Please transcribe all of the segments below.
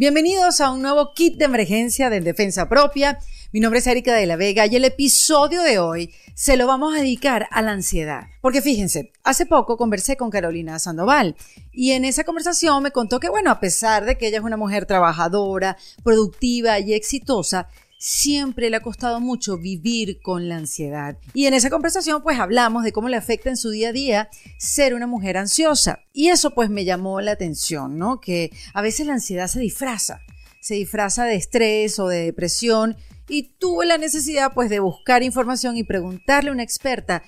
Bienvenidos a un nuevo kit de emergencia de defensa propia. Mi nombre es Erika de la Vega y el episodio de hoy se lo vamos a dedicar a la ansiedad. Porque fíjense, hace poco conversé con Carolina Sandoval y en esa conversación me contó que, bueno, a pesar de que ella es una mujer trabajadora, productiva y exitosa, siempre le ha costado mucho vivir con la ansiedad. Y en esa conversación pues hablamos de cómo le afecta en su día a día ser una mujer ansiosa. Y eso pues me llamó la atención, ¿no? Que a veces la ansiedad se disfraza, se disfraza de estrés o de depresión y tuve la necesidad pues de buscar información y preguntarle a una experta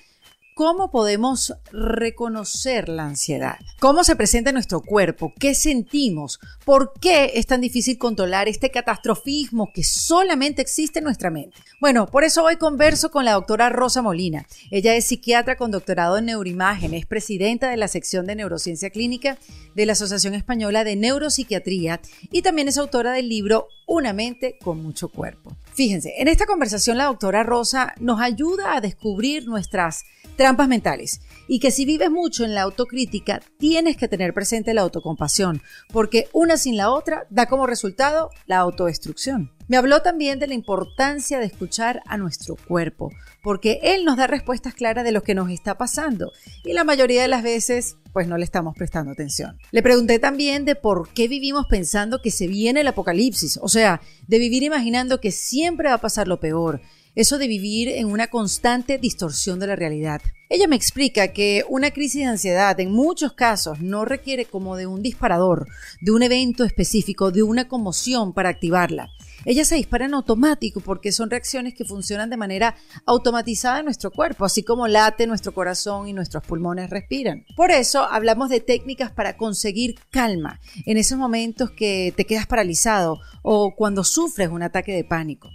¿Cómo podemos reconocer la ansiedad? ¿Cómo se presenta en nuestro cuerpo? ¿Qué sentimos? ¿Por qué es tan difícil controlar este catastrofismo que solamente existe en nuestra mente? Bueno, por eso hoy converso con la doctora Rosa Molina. Ella es psiquiatra con doctorado en neuroimagen, es presidenta de la sección de neurociencia clínica de la Asociación Española de Neuropsiquiatría y también es autora del libro Una mente con mucho cuerpo. Fíjense, en esta conversación la doctora Rosa nos ayuda a descubrir nuestras trampas mentales y que si vives mucho en la autocrítica tienes que tener presente la autocompasión, porque una sin la otra da como resultado la autodestrucción. Me habló también de la importancia de escuchar a nuestro cuerpo, porque él nos da respuestas claras de lo que nos está pasando y la mayoría de las veces pues no le estamos prestando atención. Le pregunté también de por qué vivimos pensando que se viene el apocalipsis, o sea, de vivir imaginando que siempre va a pasar lo peor eso de vivir en una constante distorsión de la realidad. Ella me explica que una crisis de ansiedad en muchos casos no requiere como de un disparador, de un evento específico, de una conmoción para activarla. Ella se dispara en automático porque son reacciones que funcionan de manera automatizada en nuestro cuerpo, así como late nuestro corazón y nuestros pulmones respiran. Por eso hablamos de técnicas para conseguir calma en esos momentos que te quedas paralizado o cuando sufres un ataque de pánico.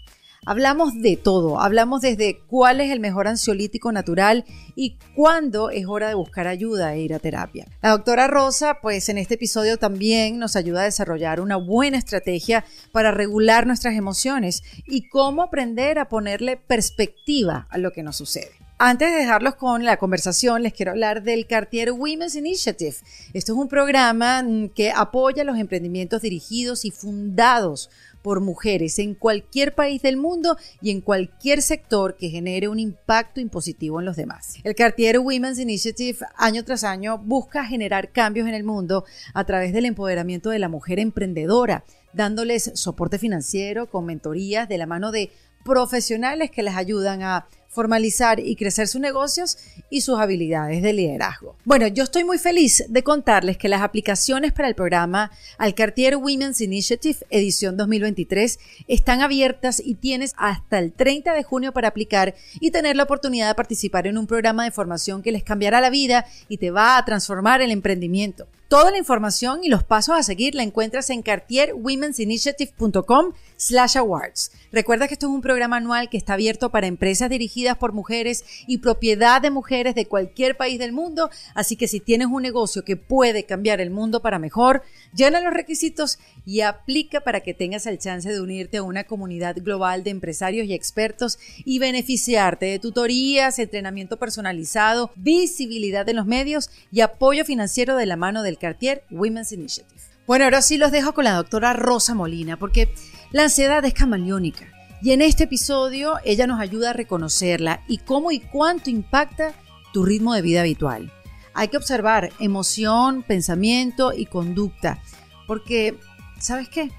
Hablamos de todo, hablamos desde cuál es el mejor ansiolítico natural y cuándo es hora de buscar ayuda e ir a terapia. La doctora Rosa, pues en este episodio también nos ayuda a desarrollar una buena estrategia para regular nuestras emociones y cómo aprender a ponerle perspectiva a lo que nos sucede. Antes de dejarlos con la conversación, les quiero hablar del Cartier Women's Initiative. Esto es un programa mm, que apoya los emprendimientos dirigidos y fundados por mujeres en cualquier país del mundo y en cualquier sector que genere un impacto impositivo en los demás. El Cartier Women's Initiative año tras año busca generar cambios en el mundo a través del empoderamiento de la mujer emprendedora, dándoles soporte financiero con mentorías de la mano de profesionales que les ayudan a formalizar y crecer sus negocios y sus habilidades de liderazgo. Bueno, yo estoy muy feliz de contarles que las aplicaciones para el programa Alcartier Women's Initiative edición 2023 están abiertas y tienes hasta el 30 de junio para aplicar y tener la oportunidad de participar en un programa de formación que les cambiará la vida y te va a transformar el emprendimiento. Toda la información y los pasos a seguir la encuentras en cartierwomensinitiative.com slash awards. Recuerda que esto es un programa anual que está abierto para empresas dirigidas por mujeres y propiedad de mujeres de cualquier país del mundo, así que si tienes un negocio que puede cambiar el mundo para mejor, llena los requisitos y aplica para que tengas el chance de unirte a una comunidad global de empresarios y expertos y beneficiarte de tutorías, entrenamiento personalizado, visibilidad en los medios y apoyo financiero de la mano del Cartier Women's Initiative. Bueno, ahora sí los dejo con la doctora Rosa Molina, porque la ansiedad es camaleónica. Y en este episodio ella nos ayuda a reconocerla y cómo y cuánto impacta tu ritmo de vida habitual. Hay que observar emoción, pensamiento y conducta, porque, ¿sabes qué?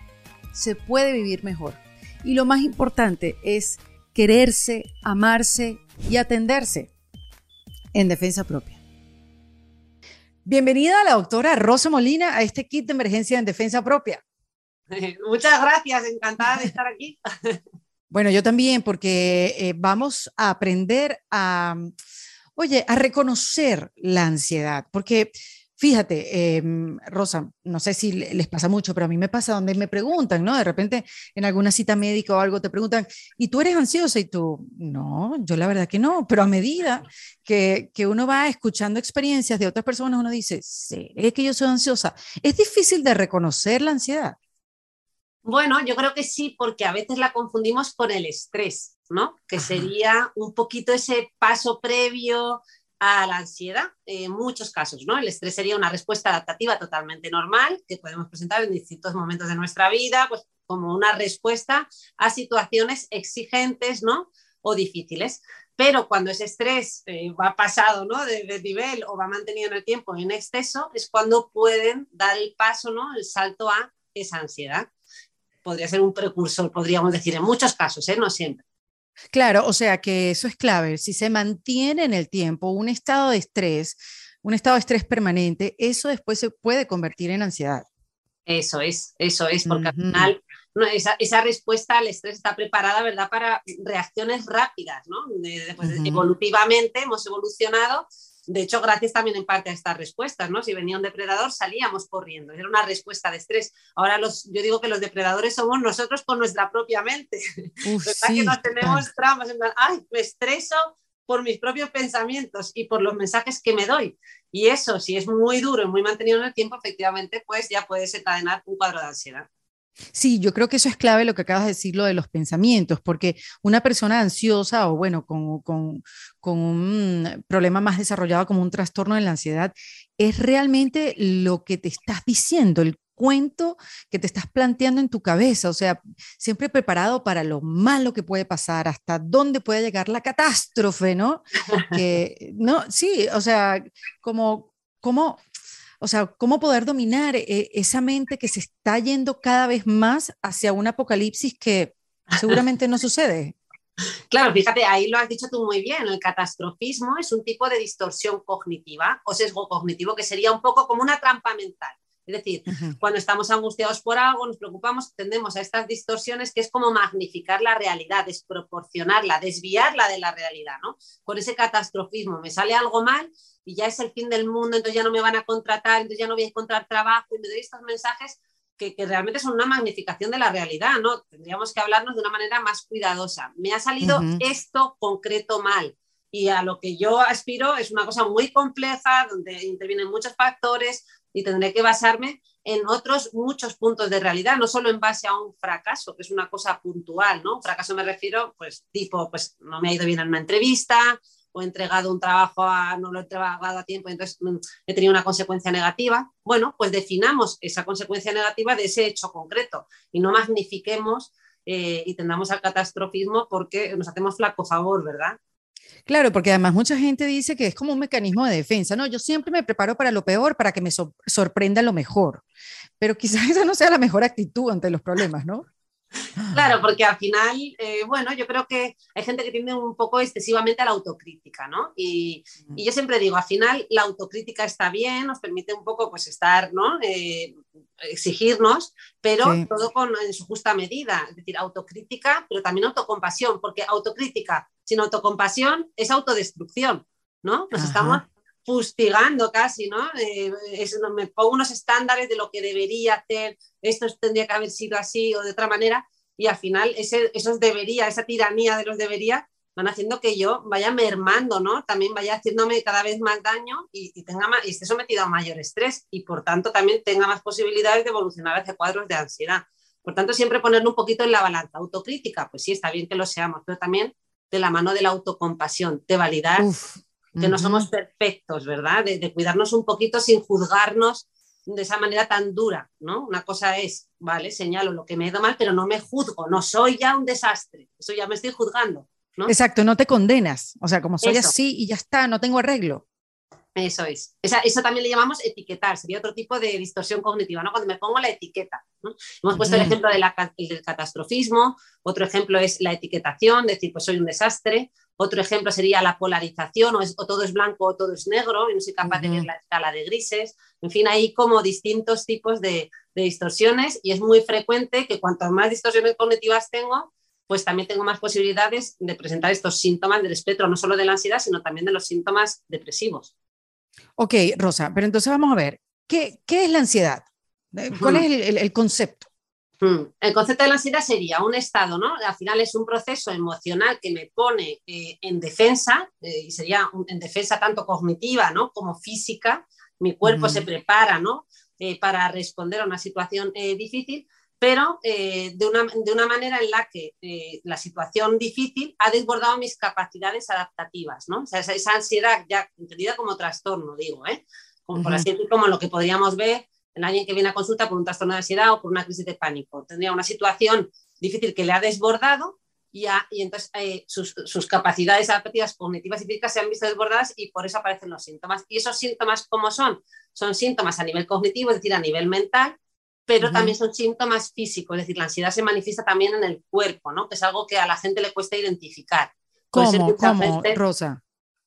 Se puede vivir mejor. Y lo más importante es quererse, amarse y atenderse en defensa propia. Bienvenida a la doctora Rosa Molina a este kit de emergencia en defensa propia. Muchas gracias, encantada de estar aquí. Bueno, yo también, porque eh, vamos a aprender a, oye, a reconocer la ansiedad, porque Fíjate, em, Rosa, no sé si les pasa mucho, pero a mí me pasa donde me preguntan, ¿no? De repente en alguna cita médica o algo te preguntan, ¿y tú eres ansiosa? Y tú, no, yo la verdad que no, pero a medida que, que uno va escuchando experiencias de otras personas, uno dice, ¿seré que yo soy ansiosa? ¿Es difícil de reconocer la ansiedad? Bueno, yo creo que sí, porque a veces la confundimos con el estrés, ¿no? Que sería un poquito ese paso previo a la ansiedad en muchos casos, ¿no? El estrés sería una respuesta adaptativa totalmente normal que podemos presentar en distintos momentos de nuestra vida, pues como una respuesta a situaciones exigentes, ¿no? O difíciles. Pero cuando ese estrés eh, va pasado ¿no? de, nivel o va mantenido en el tiempo en exceso, es cuando pueden dar el paso, ¿no? el salto a esa ansiedad. Podría ser un precursor, podríamos decir, en muchos casos, ¿eh? no siempre. Claro, o sea que eso es clave. Si se mantiene en el tiempo un estado de estrés, un estado de estrés permanente, eso después se puede convertir en ansiedad. Eso es, eso es, porque al final esa, respuesta al estrés está preparada, ¿verdad?, para reacciones rápidas, ¿no? Pues, evolutivamente hemos evolucionado, de hecho, gracias también en parte a estas respuestas, ¿no? Si venía un depredador, salíamos corriendo, era una respuesta de estrés. Ahora los, yo digo que los depredadores somos nosotros con nuestra propia mente, ¿verdad? que nos tenemos traumas, en plan, ay, me estreso por mis propios pensamientos y por los mensajes que me doy. Y eso, si es muy duro y muy mantenido en el tiempo, efectivamente, pues ya puede desencadenar un cuadro de ansiedad. Sí, yo creo que eso es clave lo que acabas de decir, lo de los pensamientos, porque una persona ansiosa o bueno, con, con, con, un problema más desarrollado como un trastorno de la ansiedad, es realmente lo que te estás diciendo, el cuento que te estás planteando en tu cabeza, o sea, siempre preparado para lo malo que puede pasar, hasta dónde puede llegar la catástrofe, ¿no? No, sí, o sea, como, como o sea, cómo poder dominar eh, esa mente que se está yendo cada vez más hacia un apocalipsis que seguramente no sucede. Claro, fíjate, ahí lo has dicho tú muy bien. El catastrofismo es un tipo de distorsión cognitiva o sesgo cognitivo que sería un poco como una trampa mental. Es decir, cuando estamos angustiados por algo, nos preocupamos, tendemos a estas distorsiones que es como magnificar la realidad, desproporcionarla, desviarla de la realidad, ¿no? Con ese catastrofismo, me sale algo mal y ya es el fin del mundo, entonces ya no me van a contratar, entonces ya no voy a encontrar trabajo y me doy estos mensajes que, realmente son una magnificación de la realidad, ¿no? Tendríamos que hablarnos de una manera más cuidadosa. Me ha salido esto concreto mal y a lo que yo aspiro es una cosa muy compleja, donde intervienen muchos factores, y tendré que basarme en otros muchos puntos de realidad, no solo en base a un fracaso, que es una cosa puntual, ¿no? Fracaso me refiero, pues, tipo, pues no me ha ido bien en una entrevista, o he entregado un trabajo, a, no lo he entregado a tiempo, entonces mm, he tenido una consecuencia negativa. Bueno, pues definamos esa consecuencia negativa de ese hecho concreto y no magnifiquemos eh, y tendamos al catastrofismo porque nos hacemos flaco favor, ¿verdad? Claro, porque además mucha gente dice que es como un mecanismo de defensa. No, yo siempre me preparo para lo peor para que me sorprenda lo mejor. Pero quizás esa no sea la mejor actitud ante los problemas, ¿no? Claro, porque al final, eh, bueno, yo creo que hay gente que tiende un poco excesivamente a la autocrítica, ¿no? Y, y, yo siempre digo, al final la autocrítica está bien, nos permite un poco pues estar, ¿no? Eh, exigirnos, pero todo con, en su justa medida, es decir, autocrítica, pero también autocompasión, porque autocrítica sin autocompasión es autodestrucción, ¿no? Nos estamos fustigando casi, ¿no? Eh, me pongo unos estándares de lo que debería hacer, esto tendría que haber sido así o de otra manera, y al final ese, esos debería, esa tiranía de los debería, van haciendo que yo vaya mermando, ¿no? También vaya haciéndome cada vez más daño y, tenga más, y esté sometido a mayor estrés y por tanto también tenga más posibilidades de evolucionar hacia cuadros de ansiedad. Por tanto, siempre ponerlo un poquito en la balanza. Autocrítica, pues sí, está bien que lo seamos, pero también de la mano de la autocompasión, de validar que no somos perfectos, ¿verdad? De, de, cuidarnos un poquito sin juzgarnos de esa manera tan dura, ¿no? Una cosa es, vale, señalo lo que me he ido mal, pero no me juzgo, no soy ya un desastre, eso ya me estoy juzgando. Exacto, no te condenas. O sea, como soy así y ya está, no tengo arreglo. Eso es. eso también le llamamos etiquetar, sería otro tipo de distorsión cognitiva, ¿no? Cuando me pongo la etiqueta. Hemos puesto el ejemplo de del catastrofismo, otro ejemplo es la etiquetación, decir, pues soy un desastre, otro ejemplo sería la polarización, o, todo es blanco o todo es negro, y no soy capaz de ver la escala de grises. En fin, hay como distintos tipos de, de distorsiones y es muy frecuente que cuanto más distorsiones cognitivas tengo, pues también tengo más posibilidades de presentar estos síntomas del espectro, no solo de la ansiedad, sino también de los síntomas depresivos. Ok, Rosa, pero entonces vamos a ver, ¿qué, qué es la ansiedad? Eh, ¿Cuál es el, concepto? El concepto de la ansiedad sería un estado, ¿no? Al final es un proceso emocional que me pone eh, en defensa, eh, y sería en defensa tanto cognitiva, ¿no? Como física. Mi cuerpo se prepara, ¿no? para responder a una situación difícil, pero eh, de, una, de, una, manera en la que eh, la situación difícil ha desbordado mis capacidades adaptativas, ¿no? O sea, esa, esa ansiedad ya entendida como trastorno, digo, ¿eh? Como, por así decirlo, como lo que podríamos ver en alguien que viene a consulta por un trastorno de ansiedad o por una crisis de pánico. Tendría una situación difícil que le ha desbordado y, y entonces eh, sus, sus, capacidades adaptativas cognitivas y físicas se han visto desbordadas y por eso aparecen los síntomas. ¿Y esos síntomas cómo son? Son síntomas a nivel cognitivo, es decir, a nivel mental, pero uh -huh. también son síntomas físicos, es decir, la ansiedad se manifiesta también en el cuerpo, ¿no? Que es algo que a la gente le cuesta identificar. ¿Cómo, ¿Cómo Rosa?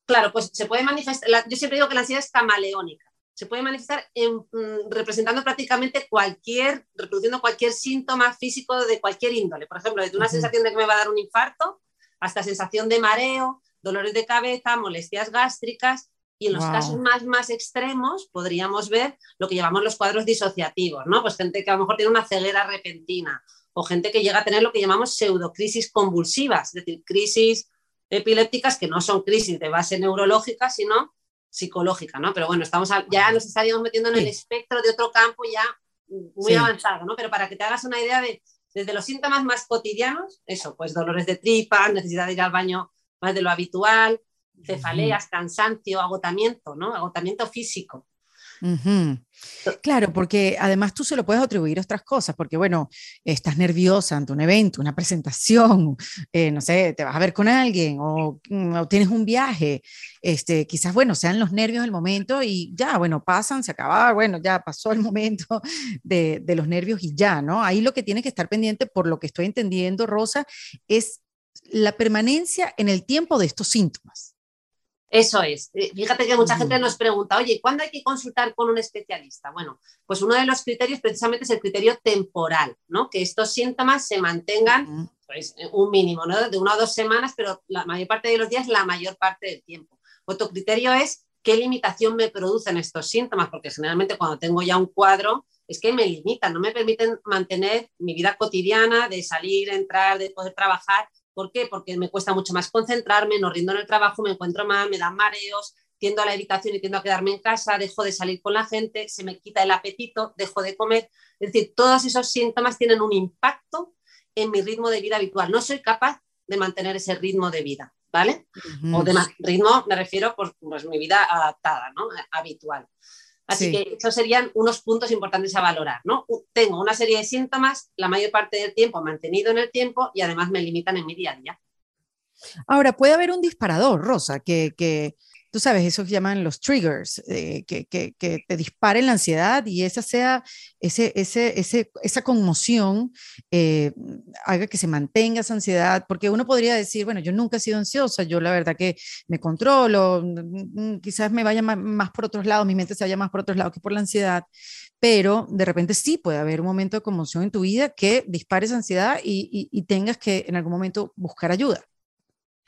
Claro, pues se puede manifestar, la, yo siempre digo que la ansiedad es camaleónica, se puede manifestar en, mm, representando prácticamente cualquier, reproduciendo cualquier síntoma físico de cualquier índole, por ejemplo, desde una uh -huh. sensación de que me va a dar un infarto hasta sensación de mareo, dolores de cabeza, molestias gástricas, y en los wow. casos más, más extremos podríamos ver lo que llamamos los cuadros disociativos, ¿no? Pues gente que a lo mejor tiene una ceguera repentina o gente que llega a tener lo que llamamos pseudocrisis convulsivas, es decir, crisis epilépticas que no son crisis de base neurológica, sino psicológica, ¿no? Pero bueno, estamos a, ya nos estaríamos metiendo en el espectro de otro campo ya muy sí. avanzado, ¿no? Pero para que te hagas una idea de, desde los síntomas más cotidianos, eso, pues dolores de tripa, necesidad de ir al baño más de lo habitual, cefaleas, cansancio, agotamiento, ¿no? Agotamiento físico. Claro, porque además tú se lo puedes atribuir a otras cosas, porque bueno, estás nerviosa ante un evento, una presentación, eh, no sé, te vas a ver con alguien o, mm, o, tienes un viaje, este, quizás, bueno, sean los nervios del momento y ya, bueno, pasan, se acaba, bueno, ya pasó el momento de, de los nervios y ya, ¿no? Ahí lo que tienes que estar pendiente, por lo que estoy entendiendo, Rosa, es la permanencia en el tiempo de estos síntomas. Eso es. Eh, fíjate que mucha gente nos pregunta, oye, ¿cuándo hay que consultar con un especialista? Bueno, pues uno de los criterios precisamente es el criterio temporal, ¿no? Que estos síntomas se mantengan pues, un mínimo, ¿no? De una o dos semanas, pero la mayor parte de los días, la mayor parte del tiempo. Otro criterio es qué limitación me producen estos síntomas, porque generalmente cuando tengo ya un cuadro es que me limitan, no me permiten mantener mi vida cotidiana de salir, entrar, de poder trabajar ¿Por qué? Porque me cuesta mucho más concentrarme, no rindo en el trabajo, me encuentro mal, me dan mareos, tiendo a la evitación y tiendo a quedarme en casa, dejo de salir con la gente, se me quita el apetito, dejo de comer. Es decir, todos esos síntomas tienen un impacto en mi ritmo de vida habitual. No soy capaz de mantener ese ritmo de vida, ¿vale? Uh -huh. O de ritmo, me refiero por pues, mi vida adaptada, ¿no? Habitual. Así sí. que esos serían unos puntos importantes a valorar, ¿no? Tengo una serie de síntomas, la mayor parte del tiempo mantenido en el tiempo y además me limitan en mi día a día. Ahora, puede haber un disparador, Rosa, que, que tú sabes, eso que llaman los triggers, eh, que, te disparen la ansiedad y esa sea, ese, ese, ese, esa conmoción eh, haga que se mantenga esa ansiedad, porque uno podría decir, bueno, yo nunca he sido ansiosa, yo la verdad que me controlo, quizás me vaya más por otros lados, mi mente se vaya más por otros lados que por la ansiedad, pero de repente sí puede haber un momento de conmoción en tu vida que dispare esa ansiedad y, y, y tengas que en algún momento buscar ayuda.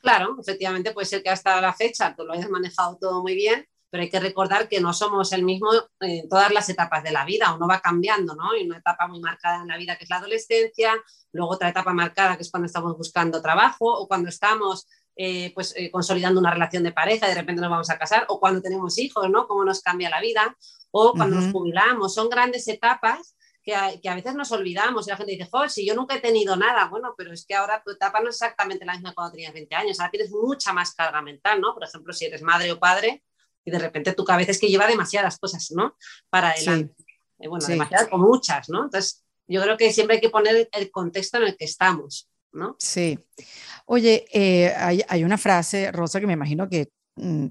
Claro, efectivamente puede ser que hasta la fecha tú lo hayas manejado todo muy bien, pero hay que recordar que no somos el mismo en todas las etapas de la vida, uno va cambiando, ¿no? Hay una etapa muy marcada en la vida que es la adolescencia, luego otra etapa marcada que es cuando estamos buscando trabajo o cuando estamos eh, pues, eh, consolidando una relación de pareja, de repente nos vamos a casar, o cuando tenemos hijos, ¿no? Cómo nos cambia la vida, o cuando uh -huh. nos jubilamos, son grandes etapas que a, que a, veces nos olvidamos y la gente dice, joder, si yo nunca he tenido nada, bueno, pero es que ahora tu etapa no es exactamente la misma cuando tenías 20 años, ahora tienes mucha más carga mental, ¿no? Por ejemplo, si eres madre o padre y de repente tu cabeza es que lleva demasiadas cosas, ¿no? Para adelante. Sí. Eh, bueno, sí. demasiadas o muchas, ¿no? Entonces, yo creo que siempre hay que poner el contexto en el que estamos, ¿no? Sí. Oye, eh, hay, hay una frase, Rosa, que me imagino que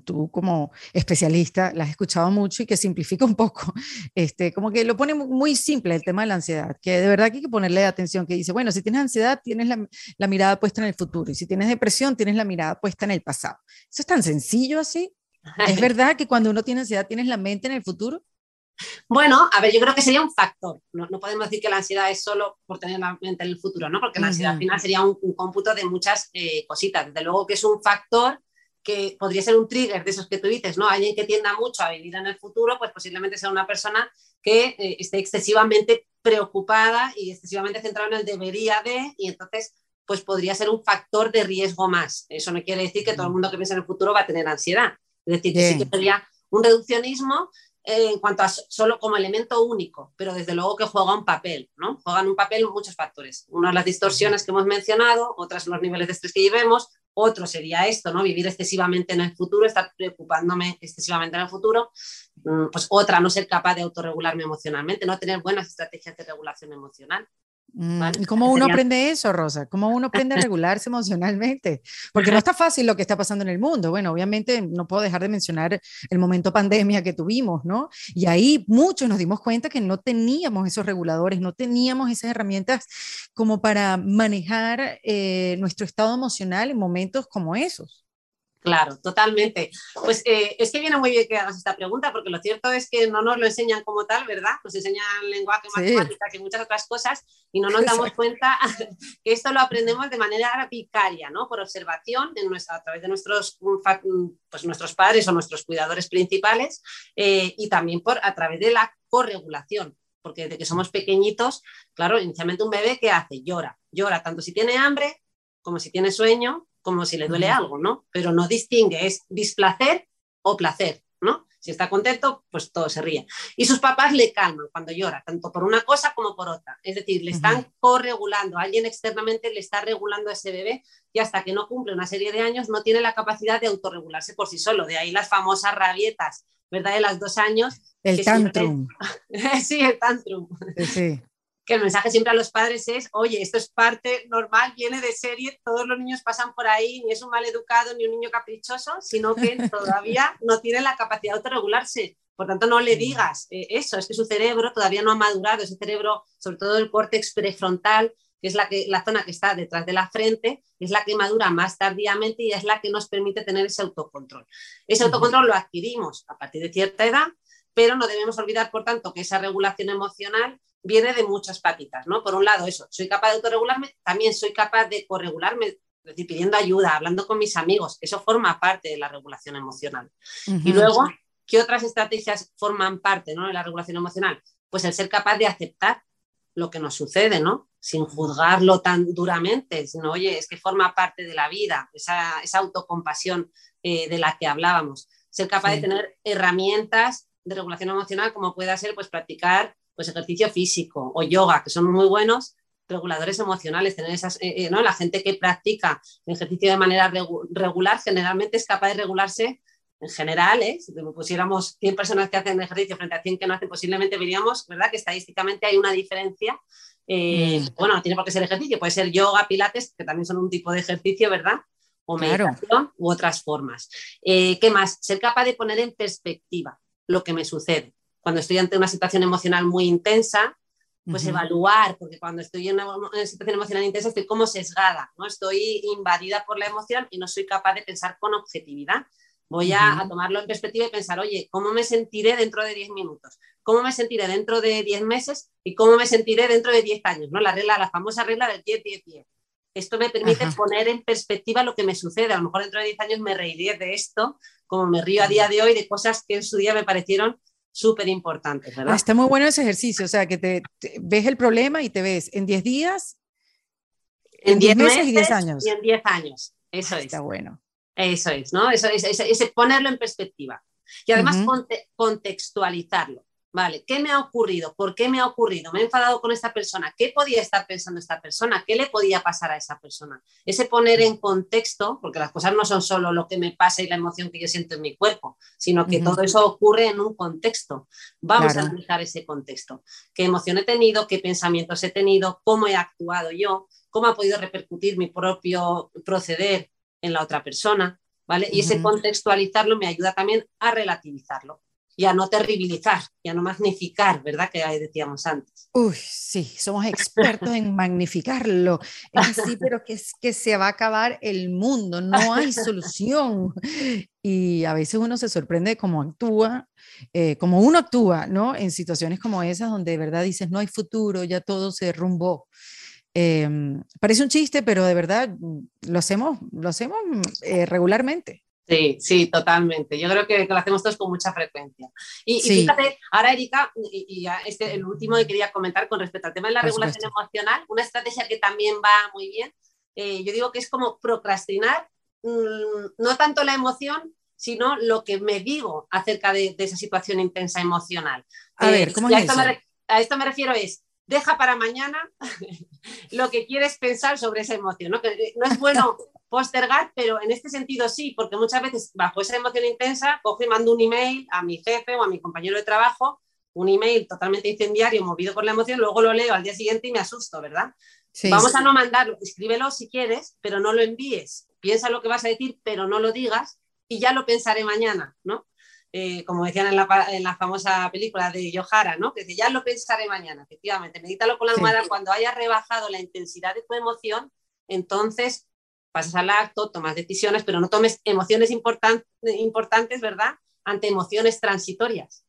tú como especialista la has escuchado mucho y que simplifica un poco, este, como que lo pone muy simple el tema de la ansiedad, que de verdad que hay que ponerle atención, que dice, bueno, si tienes ansiedad, tienes la, la mirada puesta en el futuro, y si tienes depresión, tienes la mirada puesta en el pasado. Eso es tan sencillo así. ¿Es verdad que cuando uno tiene ansiedad, tienes la mente en el futuro? Bueno, a ver, yo creo que sería un factor. No, no, podemos decir que la ansiedad es solo por tener la mente en el futuro, ¿no? Porque la ansiedad al final sería un, un cómputo de muchas eh, cositas. Desde luego que es un factor que podría ser un trigger de esos que tú dices, ¿no? Alguien que tienda mucho a vivir en el futuro, pues posiblemente sea una persona que eh, esté excesivamente preocupada y excesivamente centrada en el debería de, y entonces pues podría ser un factor de riesgo más. Eso no quiere decir que todo el mundo que piensa en el futuro va a tener ansiedad. Es decir, que sí que sería un reduccionismo en cuanto a solo como elemento único, pero desde luego que juega un papel, ¿no? Juegan un papel muchos factores. Uno las distorsiones que hemos mencionado, otras los niveles de estrés que llevemos, otro sería esto, ¿no? Vivir excesivamente en el futuro, estar preocupándome excesivamente en el futuro. Mm, pues otra, no ser capaz de autorregularme emocionalmente, no tener buenas estrategias de regulación emocional. Mm, ¿Y cómo uno aprende eso, Rosa? ¿Cómo uno aprende a regularse emocionalmente? Porque no está fácil lo que está pasando en el mundo. Bueno, obviamente no puedo dejar de mencionar el momento pandemia que tuvimos, ¿no? Y ahí muchos nos dimos cuenta que no teníamos esos reguladores, no teníamos esas herramientas como para manejar eh, nuestro estado emocional en momentos como esos. Claro, totalmente. Pues eh, es que viene muy bien que hagas esta pregunta, porque lo cierto es que no nos lo enseñan como tal, ¿verdad? Nos enseñan lenguaje, matemáticas y muchas otras cosas, y no nos damos cuenta que esto lo aprendemos de manera vicaria, ¿no? Por observación en nuestra, a través de nuestros, pues, nuestros padres o nuestros cuidadores principales, eh, y también por, a través de la corregulación. Porque desde que somos pequeñitos, claro, inicialmente un bebé que hace llora, llora tanto si tiene hambre como si tiene sueño, como si le duele algo, ¿no? Pero no distingue, es displacer o placer, ¿no? Si está contento, pues todo se ríe. Y sus papás le calman cuando llora, tanto por una cosa como por otra. Es decir, le están corregulando, alguien externamente le está regulando a ese bebé y hasta que no cumple una serie de años no tiene la capacidad de autorregularse por sí solo. De ahí las famosas rabietas, ¿verdad? De las dos años. El tantrum. sí, el tantrum. Sí que el mensaje siempre a los padres es, oye, esto es parte normal, viene de serie, todos los niños pasan por ahí, ni es un mal educado ni un niño caprichoso, sino que todavía no tiene la capacidad de autorregularse. Por tanto, no le digas eh, eso, es que su cerebro todavía no ha madurado, ese cerebro, sobre todo el córtex prefrontal, que es la, que, la zona que está detrás de la frente, es la que madura más tardíamente y es la que nos permite tener ese autocontrol. Ese autocontrol lo adquirimos a partir de cierta edad, pero no debemos olvidar, por tanto, que esa regulación emocional viene de muchas patitas, ¿no? Por un lado, eso, soy capaz de autorregularme, también soy capaz de corregularme, es decir, pidiendo ayuda, hablando con mis amigos, eso forma parte de la regulación emocional. Y luego, ¿qué otras estrategias forman parte ¿no? de la regulación emocional? Pues el ser capaz de aceptar lo que nos sucede, ¿no? Sin juzgarlo tan duramente, sino, oye, es que forma parte de la vida, esa, autocompasión eh, de la que hablábamos. Ser capaz de tener herramientas de regulación emocional, como pueda ser, pues practicar pues ejercicio físico o yoga, que son muy buenos reguladores emocionales, tener esas, eh, eh, ¿no? La gente que practica el ejercicio de manera regular generalmente es capaz de regularse en general, ¿eh? si pusiéramos 100 personas que hacen ejercicio frente a 100 que no hacen, posiblemente veríamos, ¿verdad? Que estadísticamente hay una diferencia. Mm. Bueno, no tiene por qué ser ejercicio, puede ser yoga, pilates, que también son un tipo de ejercicio, ¿verdad? O meditación u otras formas. ¿Qué más? Ser capaz de poner en perspectiva lo que me sucede cuando estoy ante una situación emocional muy intensa, pues evaluar, porque cuando estoy en una, situación emocional intensa estoy como sesgada, ¿no? Estoy invadida por la emoción y no soy capaz de pensar con objetividad. Voy a, tomarlo en perspectiva y pensar, oye, ¿cómo me sentiré dentro de 10 minutos? ¿Cómo me sentiré dentro de 10 meses? ¿Y cómo me sentiré dentro de 10 años? ¿no? La, regla, la famosa regla del 10-10-10. Esto me permite poner en perspectiva lo que me sucede. A lo mejor dentro de 10 años me reiré de esto, como me río a día de hoy de cosas que en su día me parecieron súper importante, ¿verdad? está muy bueno ese ejercicio, o sea, que te, ves el problema y te ves en 10 días, en 10 meses y 10 años. Y en 10 años, eso es. Está bueno. Eso es, ¿no? Eso es, ese, ponerlo en perspectiva. Y además contextualizarlo. Vale, ¿qué me ha ocurrido? ¿Por qué me ha ocurrido? Me he enfadado con esta persona. ¿Qué podía estar pensando esta persona? ¿Qué le podía pasar a esa persona? Ese poner en contexto, porque las cosas no son solo lo que me pasa y la emoción que yo siento en mi cuerpo, sino que todo eso ocurre en un contexto. Vamos a analizar ese contexto. ¿Qué emoción he tenido? ¿Qué pensamientos he tenido? ¿Cómo he actuado yo? ¿Cómo ha podido repercutir mi propio proceder en la otra persona? ¿Vale? Y ese contextualizarlo me ayuda también a relativizarlo y a no terribilizar y a no magnificar, ¿verdad? Que decíamos antes. Uy, sí, somos expertos en magnificarlo. Así, pero que, es, que se va a acabar el mundo, no hay solución. Y a veces uno se sorprende cómo actúa, eh, como uno actúa, ¿no? En situaciones como esas donde de verdad dices, no hay futuro, ya todo se derrumbó. Em, parece un chiste, pero de verdad lo hacemos, lo hacemos eh, regularmente. Sí, sí, totalmente. Yo creo que, lo hacemos todos con mucha frecuencia. Y, fíjate, ahora Erika, y, este, el último que quería comentar con respecto al tema de la regulación emocional, una estrategia que también va muy bien, eh, yo digo que es como procrastinar, mm, no tanto la emoción, sino lo que me digo acerca de, esa situación intensa emocional. A ver, eh, ¿cómo es eso? a esto me refiero es, deja para mañana lo que quieres pensar sobre esa emoción. ¿no? Que no es bueno postergar, pero en este sentido sí, porque muchas veces bajo esa emoción intensa cojo y mando un email a mi jefe o a mi compañero de trabajo, un email totalmente incendiario, movido por la emoción, luego lo leo al día siguiente y me asusto, ¿verdad? Vamos a no mandarlo, escríbelo si quieres, pero no lo envíes. Piensa lo que vas a decir, pero no lo digas y ya lo pensaré mañana, ¿no? Eh, como decían en la, famosa película de Yohara, ¿no? Que dice, ya lo pensaré mañana, efectivamente, medítalo con la almohada, cuando hayas rebajado la intensidad de tu emoción, entonces pasas al acto, tomas decisiones, pero no tomes emociones importantes, ¿verdad? Ante emociones transitorias.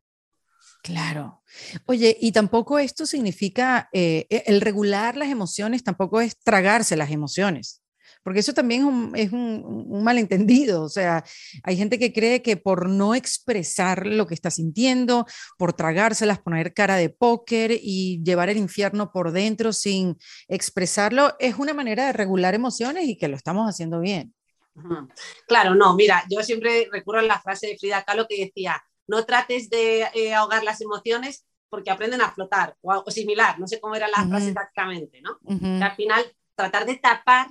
Claro. Oye, y tampoco esto significa, eh, el regular las emociones tampoco es tragarse las emociones porque eso también es, un, malentendido, o sea, hay gente que cree que por no expresar lo que está sintiendo, por tragárselas, poner cara de póker y llevar el infierno por dentro sin expresarlo, es una manera de regular emociones y que lo estamos haciendo bien. Claro, no, mira, yo siempre recurro a la frase de Frida Kahlo que decía, no trates de eh, ahogar las emociones porque aprenden a flotar o algo similar, no sé cómo era la frase exactamente, ¿no? al final tratar de tapar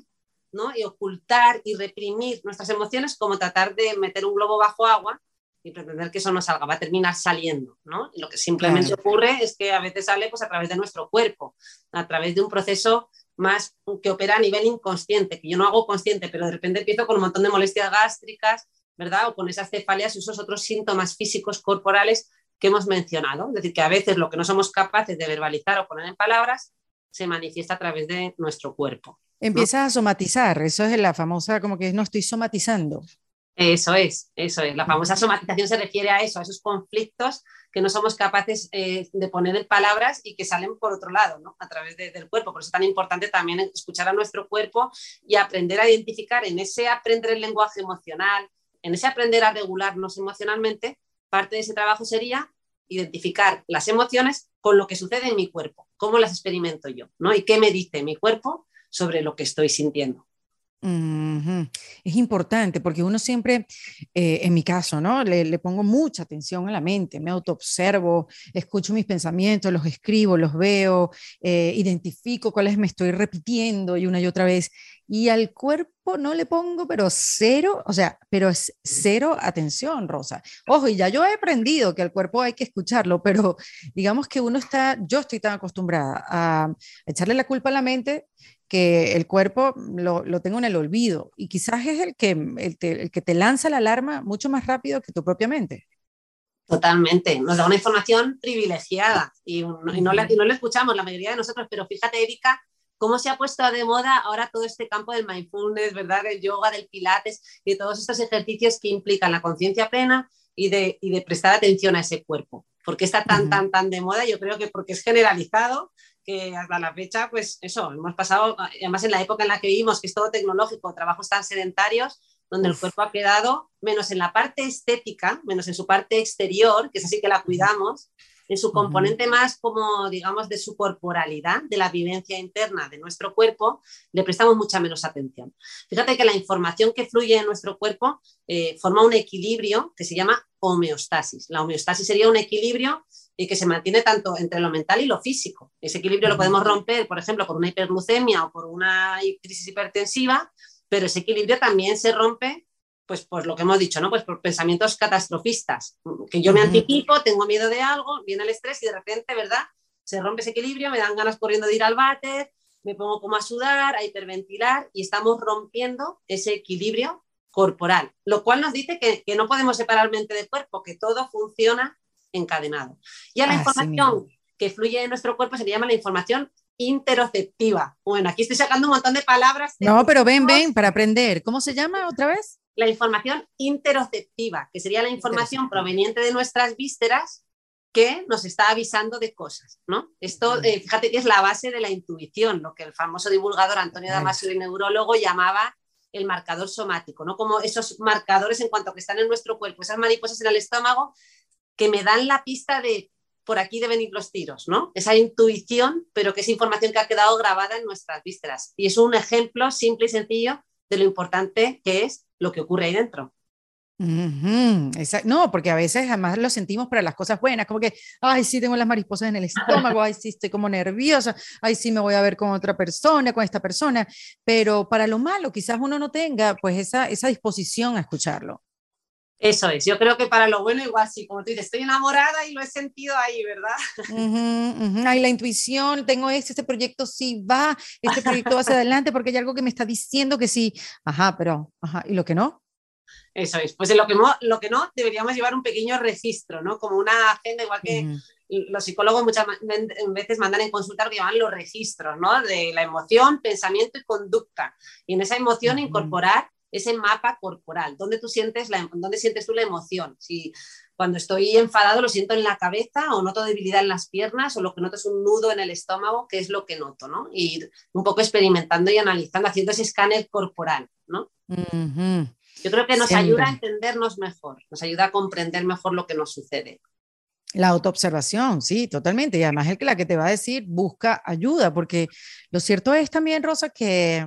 y ocultar y reprimir nuestras emociones como tratar de meter un globo bajo agua y pretender que eso no salga, va a terminar saliendo, ¿no? Y lo que simplemente ocurre es que a veces sale pues, a través de nuestro cuerpo, a través de un proceso más que opera a nivel inconsciente, que yo no hago consciente, pero de repente empiezo con un montón de molestias gástricas, ¿verdad? O con esas cefaleas y esos otros síntomas físicos corporales que hemos mencionado. Es decir, que a veces lo que no somos capaces de verbalizar o poner en palabras se manifiesta a través de nuestro cuerpo. Empiezas a somatizar, eso es la famosa, como que no estoy somatizando. Eso es, eso es. La famosa somatización se refiere a eso, a esos conflictos que no somos capaces eh, de poner en palabras y que salen por otro lado, ¿no? a través del cuerpo. Por eso es tan importante también escuchar a nuestro cuerpo y aprender a identificar en ese aprender el lenguaje emocional, en ese aprender a regularnos emocionalmente, parte de ese trabajo sería identificar las emociones con lo que sucede en mi cuerpo, cómo las experimento yo, ¿no? Y qué me dice mi cuerpo sobre lo que estoy sintiendo. Es importante porque uno siempre, eh, en mi caso, ¿no? Le, pongo mucha atención a la mente, me autoobservo, escucho mis pensamientos, los escribo, los veo, eh, identifico cuáles me estoy repitiendo y una y otra vez. Y al cuerpo no le pongo, pero cero, o sea, pero es cero atención, Rosa. Ojo, y ya yo he aprendido que al cuerpo hay que escucharlo, pero digamos que uno está, yo estoy tan acostumbrada a echarle la culpa a la mente que el cuerpo lo, lo, tengo en el olvido y quizás es el que, el, que te lanza la alarma mucho más rápido que tu propia mente. Totalmente, nos da una información privilegiada y, y, no la, y no la escuchamos la mayoría de nosotros, pero fíjate, Erika, cómo se ha puesto de moda ahora todo este campo del mindfulness, ¿verdad? Del yoga, del pilates y todos estos ejercicios que implican la conciencia plena y de, y de prestar atención a ese cuerpo. ¿Por qué está tan, tan, tan de moda? Yo creo que porque es generalizado que hasta la fecha, pues eso, hemos pasado, además en la época en la que vivimos, que es todo tecnológico, trabajos tan sedentarios, donde el cuerpo ha quedado, menos en la parte estética, menos en su parte exterior, que es así que la cuidamos, en su componente más como, digamos, de su corporalidad, de la vivencia interna de nuestro cuerpo, le prestamos mucha menos atención. Fíjate que la información que fluye en nuestro cuerpo eh, forma un equilibrio que se llama homeostasis. La homeostasis sería un equilibrio y que se mantiene tanto entre lo mental y lo físico. Ese equilibrio lo podemos romper, por ejemplo, por una hiperglucemia o por una crisis hipertensiva, pero ese equilibrio también se rompe pues por lo que hemos dicho, ¿no? Pues por pensamientos catastrofistas, que yo me anticipo, tengo miedo de algo, viene el estrés y de repente, ¿verdad? Se rompe ese equilibrio, me dan ganas corriendo de ir al váter, me pongo como a sudar, a hiperventilar y estamos rompiendo ese equilibrio corporal, lo cual nos dice que, no podemos separar mente del cuerpo, que todo funciona encadenado. Y a la información que fluye en nuestro cuerpo se le llama la información interoceptiva. Bueno, aquí estoy sacando un montón de palabras. no, pero ven, ven, para aprender. ¿Cómo se llama otra vez? La información interoceptiva, que sería la información proveniente de nuestras vísceras que nos está avisando de cosas, ¿no? Esto, eh, fíjate que es la base de la intuición, lo que el famoso divulgador Antonio Damasio, el neurólogo, llamaba el marcador somático, ¿no? Como esos marcadores en cuanto que están en nuestro cuerpo, esas mariposas en el estómago, que me dan la pista de por aquí deben ir los tiros, ¿no? Esa intuición, pero que es información que ha quedado grabada en nuestras vísceras. Y es un ejemplo simple y sencillo de lo importante que es lo que ocurre ahí dentro. No, porque a veces además lo sentimos para las cosas buenas, como que, ay, sí, tengo las mariposas en el estómago, ay, sí, estoy como nerviosa, ay, sí, me voy a ver con otra persona, con esta persona, pero para lo malo quizás uno no tenga pues esa, esa disposición a escucharlo. Eso es, yo creo que para lo bueno igual sí, como tú dices, estoy enamorada y lo he sentido ahí, ¿verdad? Ay, la intuición, tengo este, este proyecto sí va, este proyecto va hacia adelante porque hay algo que me está diciendo que sí, ajá, pero, ajá, ¿y lo que no? Eso es, pues en lo que, no, lo que no, deberíamos llevar un pequeño registro, ¿no? Como una agenda, igual que los psicólogos muchas veces mandan en consulta lo que llaman los registros, ¿no? De la emoción, pensamiento y conducta. Y en esa emoción incorporar ese mapa corporal, donde tú sientes, la, dónde sientes tú la emoción. Si cuando estoy enfadado lo siento en la cabeza o noto debilidad en las piernas o lo que noto es un nudo en el estómago, que es lo que noto, ¿no? Y un poco experimentando y analizando, haciendo ese escáner corporal, ¿no? Yo creo que nos ayuda a entendernos mejor, nos ayuda a comprender mejor lo que nos sucede. La autoobservación, sí, totalmente. Y además es que la que te va a decir, busca ayuda, porque lo cierto es también, Rosa, que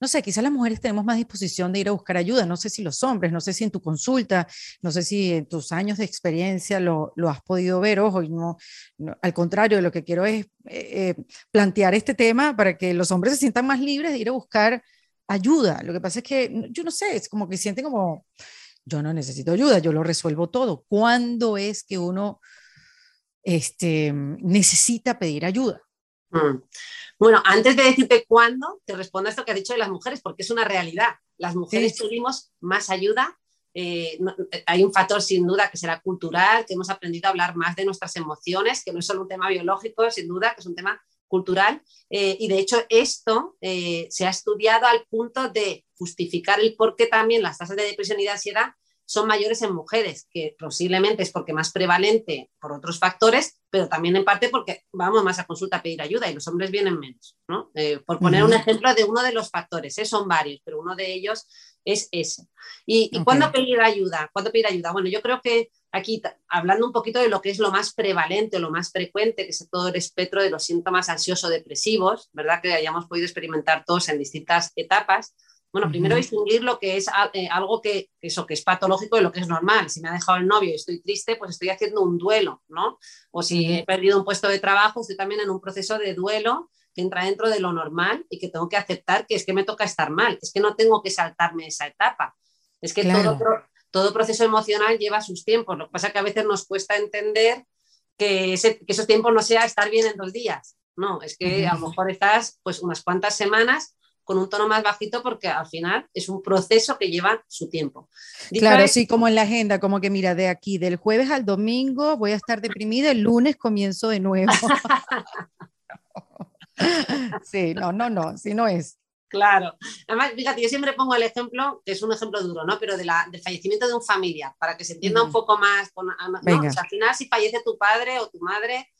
no sé, quizás las mujeres tenemos más disposición de ir a buscar ayuda, no sé si los hombres, no sé si en tu consulta, no sé si en tus años de experiencia lo, has podido ver, ojo, y no, al contrario, lo que quiero es eh, eh, plantear este tema para que los hombres se sientan más libres de ir a buscar ayuda. Lo que pasa es que, yo no sé, es como que sienten como, yo no necesito ayuda, yo lo resuelvo todo. ¿Cuándo es que uno este, necesita pedir ayuda? Mm. Bueno, antes de decirte cuándo, te respondo a esto que has dicho de las mujeres, porque es una realidad. Las mujeres pedimos más ayuda. Eh, eh, hay un factor sin duda que será cultural, que hemos aprendido a hablar más de nuestras emociones, que no es solo un tema biológico, sin duda, que es un tema cultural. Eh, y de hecho esto se ha estudiado al punto de justificar el por qué también las tasas de depresión y de ansiedad son mayores en mujeres, que posiblemente es porque más prevalente por otros factores, pero también en parte porque vamos más a consulta a pedir ayuda y los hombres vienen menos. ¿no? Eh, por poner un ejemplo de uno de los factores, ¿eh? son varios, pero uno de ellos es ese. ¿Y, cuándo pedir ayuda? ¿Cuándo pedir ayuda? Bueno, yo creo que aquí, hablando un poquito de lo que es lo más prevalente o lo más frecuente, que es todo el espectro de los síntomas ansioso-depresivos, ¿verdad? Que hayamos podido experimentar todos en distintas etapas bueno, primero distinguir lo que es eh, algo que, eso, que es patológico y lo que es normal. Si me ha dejado el novio y estoy triste, pues estoy haciendo un duelo, ¿no? O si he perdido un puesto de trabajo, estoy también en un proceso de duelo que entra dentro de lo normal y que tengo que aceptar que es que me toca estar mal, es que no tengo que saltarme esa etapa. Es que todo, todo proceso emocional lleva sus tiempos. Lo que pasa es que a veces nos cuesta entender que, esos tiempos no sea estar bien en dos días. No, es que a lo mejor estás pues unas cuantas semanas con un tono más bajito porque al final es un proceso que lleva su tiempo. claro, sí, como en la agenda, como que mira, de aquí, del jueves al domingo voy a estar deprimida, el lunes comienzo de nuevo. sí, no, no, no, sí no es. Claro. Además, fíjate, yo siempre pongo el ejemplo, que es un ejemplo duro, ¿no? Pero de la, del fallecimiento de un familiar, para que se entienda un poco más. al final, si fallece tu padre o tu madre,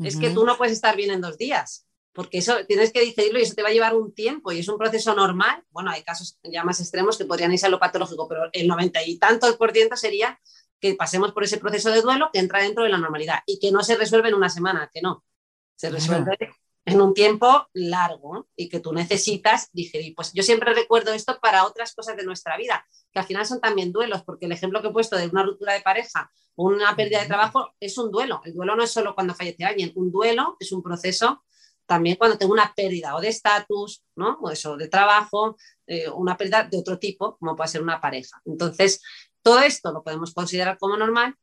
es que tú no puedes estar bien en dos días porque eso tienes que decidirlo y eso te va a llevar un tiempo y es un proceso normal. Bueno, hay casos ya más extremos que podrían irse a lo patológico, pero el 90 y tantos por ciento sería que pasemos por ese proceso de duelo que entra dentro de la normalidad y que no se resuelve en una semana, que no, se resuelve en un tiempo largo y que tú necesitas digerir. Pues yo siempre recuerdo esto para otras cosas de nuestra vida, que al final son también duelos, porque el ejemplo que he puesto de una ruptura de pareja o una pérdida de trabajo es un duelo. El duelo no es solo cuando fallece alguien, un duelo es un proceso también cuando tengo una pérdida o de estatus, ¿no? O eso, de trabajo, eh, una pérdida de otro tipo, como puede ser una pareja. Entonces, todo esto lo podemos considerar como normal,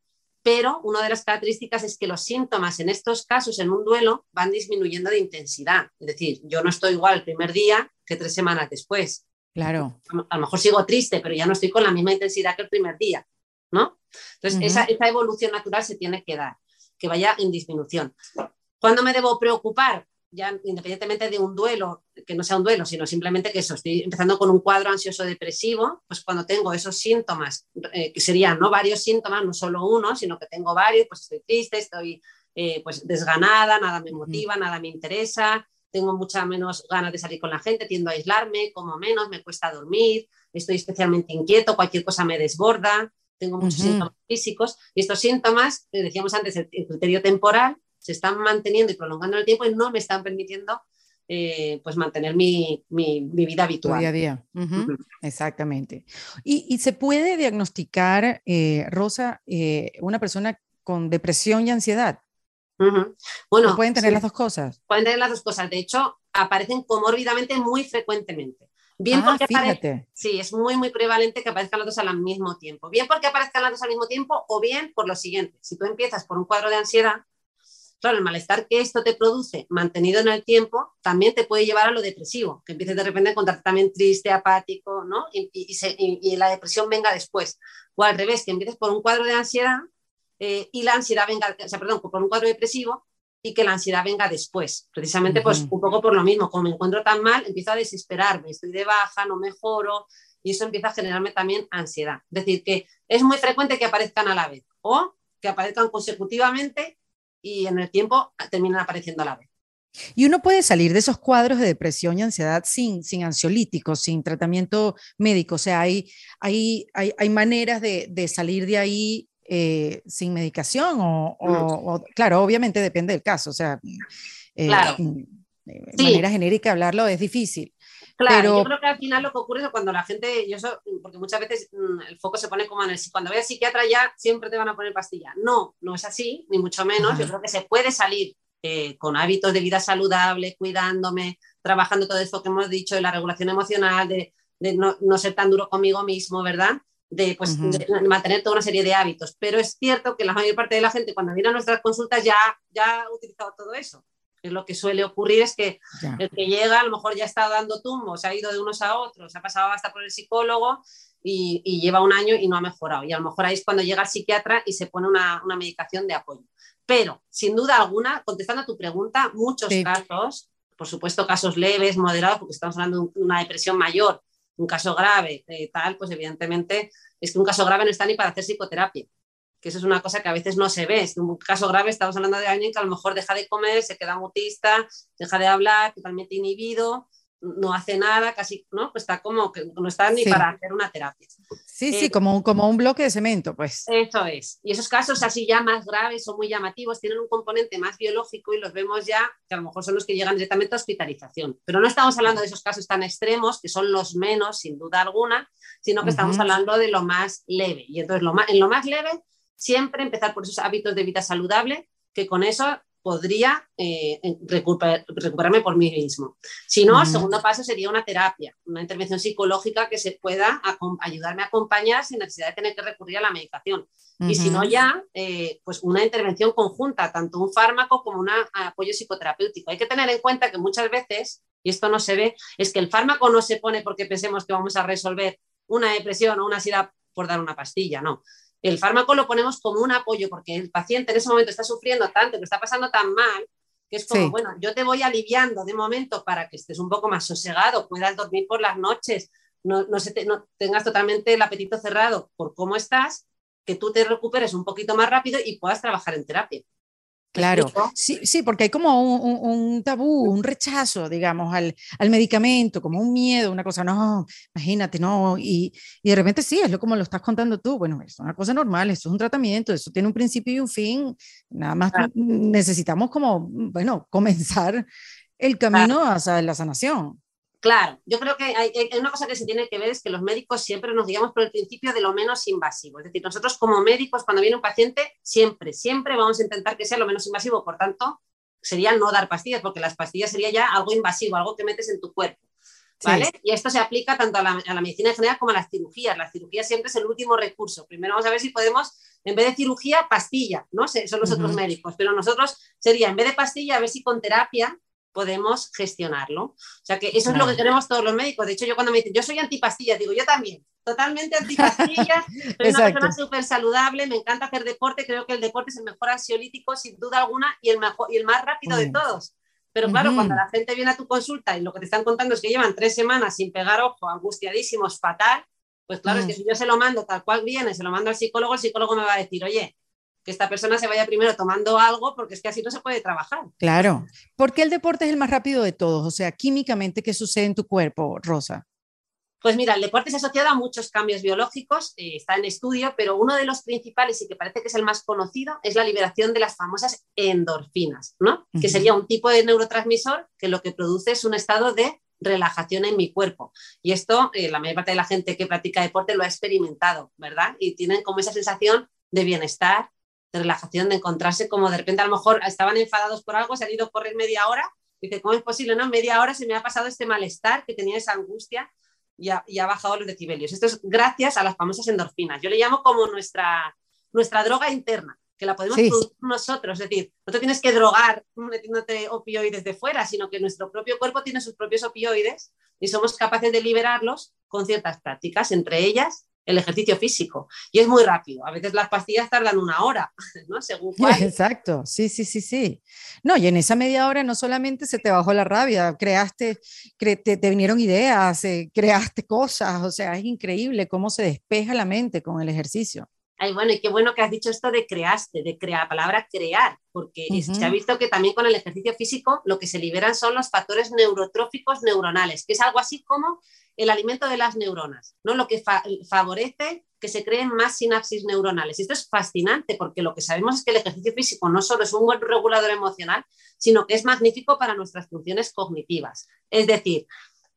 pero una de las características es que los síntomas en estos casos, en un duelo, van disminuyendo de intensidad. Es decir, yo no estoy igual el primer día que tres semanas después. Claro. A, lo mejor sigo triste, pero ya no estoy con la misma intensidad que el primer día, ¿no? Entonces, esa, esa evolución natural se tiene que dar, que vaya en disminución. ¿Cuándo me debo preocupar? Ya independientemente de un duelo, que no sea un duelo, sino simplemente que eso, estoy empezando con un cuadro ansioso depresivo, pues cuando tengo esos síntomas, eh, que serían no varios síntomas, no solo uno, sino que tengo varios, pues estoy triste, estoy eh, pues desganada, nada me motiva, nada me interesa, tengo mucha menos ganas de salir con la gente, tiendo a aislarme, como menos, me cuesta dormir, estoy especialmente inquieto, cualquier cosa me desborda, tengo muchos síntomas físicos y estos síntomas, decíamos antes, el criterio temporal, se están manteniendo y prolongando el tiempo y no me están permitiendo eh, pues mantener mi, vida habitual. Día a día. Exactamente. ¿Y, se puede diagnosticar, eh, Rosa, eh, una persona con depresión y ansiedad? Bueno, pueden tener las dos cosas. Pueden tener las dos cosas. De hecho, aparecen comórbidamente muy frecuentemente. Bien ah, porque fíjate. sí, es muy, muy prevalente que aparezcan las dos al mismo tiempo. Bien porque aparezcan las dos al mismo tiempo o bien por lo siguiente. Si tú empiezas por un cuadro de ansiedad, Claro, el malestar que esto te produce mantenido en el tiempo también te puede llevar a lo depresivo, que empieces de repente a encontrarte también triste, apático, ¿no? Y, la depresión venga después. O al revés, que empieces por un cuadro de ansiedad eh, y la ansiedad venga, o sea, perdón, por un cuadro depresivo y que la ansiedad venga después. Precisamente, pues un poco por lo mismo, como me encuentro tan mal, empiezo a desesperarme, estoy de baja, no mejoro y eso empieza a generarme también ansiedad. Es decir, que es muy frecuente que aparezcan a la vez o que aparezcan consecutivamente y en el tiempo terminan apareciendo a la vez. Y uno puede salir de esos cuadros de depresión y ansiedad sin, sin ansiolíticos, sin tratamiento médico. O sea, hay, hay, hay, hay maneras de, de, salir de ahí eh, sin medicación o, claro, obviamente depende del caso. O sea, eh, claro. de manera genérica hablarlo es difícil. Claro, yo creo que al final lo que ocurre es cuando la gente, yo porque muchas veces mm, el foco se pone como en el, cuando vayas psiquiatra ya siempre te van a poner pastilla. No, no es así, ni mucho menos. Yo creo que se puede salir eh, con hábitos de vida saludable, cuidándome, trabajando todo esto que hemos dicho, de la regulación emocional, de, no, ser tan duro conmigo mismo, ¿verdad? De, pues, mantener toda una serie de hábitos. Pero es cierto que la mayor parte de la gente cuando viene a nuestras consultas ya, ya ha utilizado todo eso lo que suele ocurrir es que el que llega a lo mejor ya está dando tumbos, ha ido de unos a otros, ha pasado hasta por el psicólogo y, lleva un año y no ha mejorado. Y a lo mejor ahí es cuando llega el psiquiatra y se pone una, medicación de apoyo. Pero, sin duda alguna, contestando a tu pregunta, muchos casos, por supuesto casos leves, moderados, porque estamos hablando de una depresión mayor, un caso grave, eh, tal, pues evidentemente es que un caso grave no está ni para hacer psicoterapia que eso es una cosa que a veces no se ve. Es un caso grave, estamos hablando de alguien que a lo mejor deja de comer, se queda mutista, deja de hablar, totalmente inhibido, no hace nada, casi, ¿no? Pues está como que no está ni para hacer una terapia. Sí, sí, eh, como, un, como un bloque de cemento, pues. Eso es. Y esos casos así ya más graves o muy llamativos tienen un componente más biológico y los vemos ya, que a lo mejor son los que llegan directamente a hospitalización. Pero no estamos hablando de esos casos tan extremos, que son los menos, sin duda alguna, sino que estamos hablando de lo más leve. Y entonces lo más, en lo más leve siempre empezar por esos hábitos de vida saludable, que con eso podría eh, recuperarme por mí mismo. Si no, el segundo paso sería una terapia, una intervención psicológica que se pueda ayudarme a acompañar sin necesidad de tener que recurrir a la medicación. Y si no, ya, eh, pues una intervención conjunta, tanto un fármaco como un apoyo psicoterapéutico. Hay que tener en cuenta que muchas veces, y esto no se ve, es que el fármaco no se pone porque pensemos que vamos a resolver una depresión o una ansiedad por dar una pastilla, no. El fármaco lo ponemos como un apoyo porque el paciente en ese momento está sufriendo tanto, que está pasando tan mal, que es como, bueno, yo te voy aliviando de momento para que estés un poco más sosegado, puedas dormir por las noches, no, no, se no tengas totalmente el apetito cerrado por cómo estás, que tú te recuperes un poquito más rápido y puedas trabajar en terapia. Claro, sí, sí, porque hay como un, tabú, un rechazo, digamos, al, al, medicamento, como un miedo, una cosa, no, imagínate, no, y, y, de repente sí, es lo como lo estás contando tú, bueno, es una cosa normal, eso es un tratamiento, eso tiene un principio y un fin, nada más necesitamos como, bueno, comenzar el camino hacia la sanación. Claro, yo creo que hay, una cosa que se tiene que ver es que los médicos siempre nos guiamos por el principio de lo menos invasivo. Es decir, nosotros como médicos, cuando viene un paciente, siempre, siempre vamos a intentar que sea lo menos invasivo. Por tanto, sería no dar pastillas, porque las pastillas sería ya algo invasivo, algo que metes en tu cuerpo. ¿Vale? Y esto se aplica tanto a la, medicina en general como a las cirugías. La cirugía siempre es el último recurso. Primero vamos a ver si podemos, en vez de cirugía, pastilla, ¿no? Son los otros médicos. Pero nosotros sería, en vez de pastilla, a ver si con terapia podemos gestionarlo. O sea que eso es lo que queremos todos los médicos. De hecho, yo cuando me dicen, yo soy antipastillas, digo, yo también, totalmente antipastillas, soy una persona súper saludable, me encanta hacer deporte, creo que el deporte es el mejor ansiolítico, sin duda alguna, y el, mejor, y el más rápido de todos. Pero claro, cuando la gente viene a tu consulta y lo que te están contando es que llevan tres semanas sin pegar ojo, angustiadísimos, fatal, pues claro, es que si yo se lo mando tal cual viene, se lo mando al psicólogo, el psicólogo me va a decir, oye, que esta persona se vaya primero tomando algo, porque es que así no se puede trabajar. Claro. ¿Por qué el deporte es el más rápido de todos? O sea, químicamente, ¿qué sucede en tu cuerpo, Rosa? Pues mira, el deporte se ha asociado a muchos cambios biológicos, eh, está en estudio, pero uno de los principales y que parece que es el más conocido es la liberación de las famosas endorfinas, ¿no? Que sería un tipo de neurotransmisor que lo que produce es un estado de relajación en mi cuerpo. Y esto, eh, la mayor parte de la gente que practica deporte lo ha experimentado, ¿verdad? Y tienen como esa sensación de bienestar, de relajación, de encontrarse como de repente a lo mejor estaban enfadados por algo, se han ido a correr media hora, y dice, ¿cómo es posible? No, media hora se me ha pasado este malestar, que tenía esa angustia y ha, bajado los decibelios. Esto es gracias a las famosas endorfinas. Yo le llamo como nuestra, nuestra droga interna, que la podemos producir nosotros. Es decir, no te tienes que drogar metiéndote opioides de fuera, sino que nuestro propio cuerpo tiene sus propios opioides y somos capaces de liberarlos con ciertas prácticas, entre ellas el ejercicio físico. Y es muy rápido. A veces las pastillas tardan una hora, ¿no? Según Exacto, sí, sí, sí, sí. No, y en esa media hora no solamente se te bajó la rabia, creaste, te, vinieron ideas, eh, creaste cosas, o sea, es increíble cómo se despeja la mente con el ejercicio. Ay, bueno, y qué bueno que has dicho esto de creaste, de crear, palabra crear, porque se ha visto que también con el ejercicio físico lo que se liberan son los factores neurotróficos neuronales, que es algo así como el alimento de las neuronas, ¿no? Lo que favorece que se creen más sinapsis neuronales. Esto es fascinante porque lo que sabemos es que el ejercicio físico no solo es un buen regulador emocional, sino que es magnífico para nuestras funciones cognitivas. Es decir,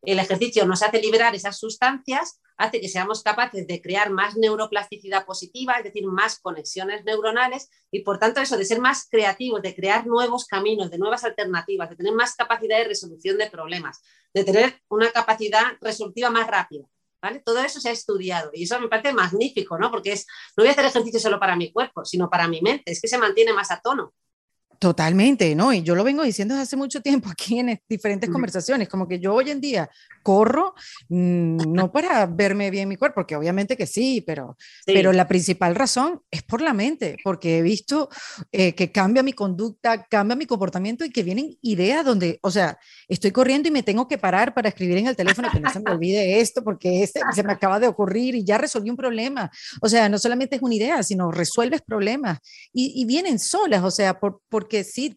el ejercicio nos hace liberar esas sustancias, hace que seamos capaces de crear más neuroplasticidad positiva, es decir, más conexiones neuronales y por tanto eso de ser más creativos, de crear nuevos caminos, de nuevas alternativas, de tener más capacidad de resolución de problemas, de tener una capacidad resolutiva más rápida. ¿Vale? Todo eso se ha estudiado y eso me parece magnífico, ¿no? Porque es, no voy a hacer ejercicio solo para mi cuerpo, sino para mi mente, es que se mantiene más a tono. Totalmente, ¿no? Y yo lo vengo diciendo desde hace mucho tiempo aquí en diferentes conversaciones, como que yo hoy en día corro mm, no para verme bien mi cuerpo, porque obviamente que sí, pero, pero la principal razón es por la mente, porque he visto eh, que cambia mi conducta, cambia mi comportamiento y que vienen ideas donde, o sea, estoy corriendo y me tengo que parar para escribir en el teléfono que no se me olvide esto, porque este se me acaba de ocurrir y ya resolví un problema. O sea, no solamente es una idea, sino resuelves problemas y, vienen solas, o sea, por, por porque sí,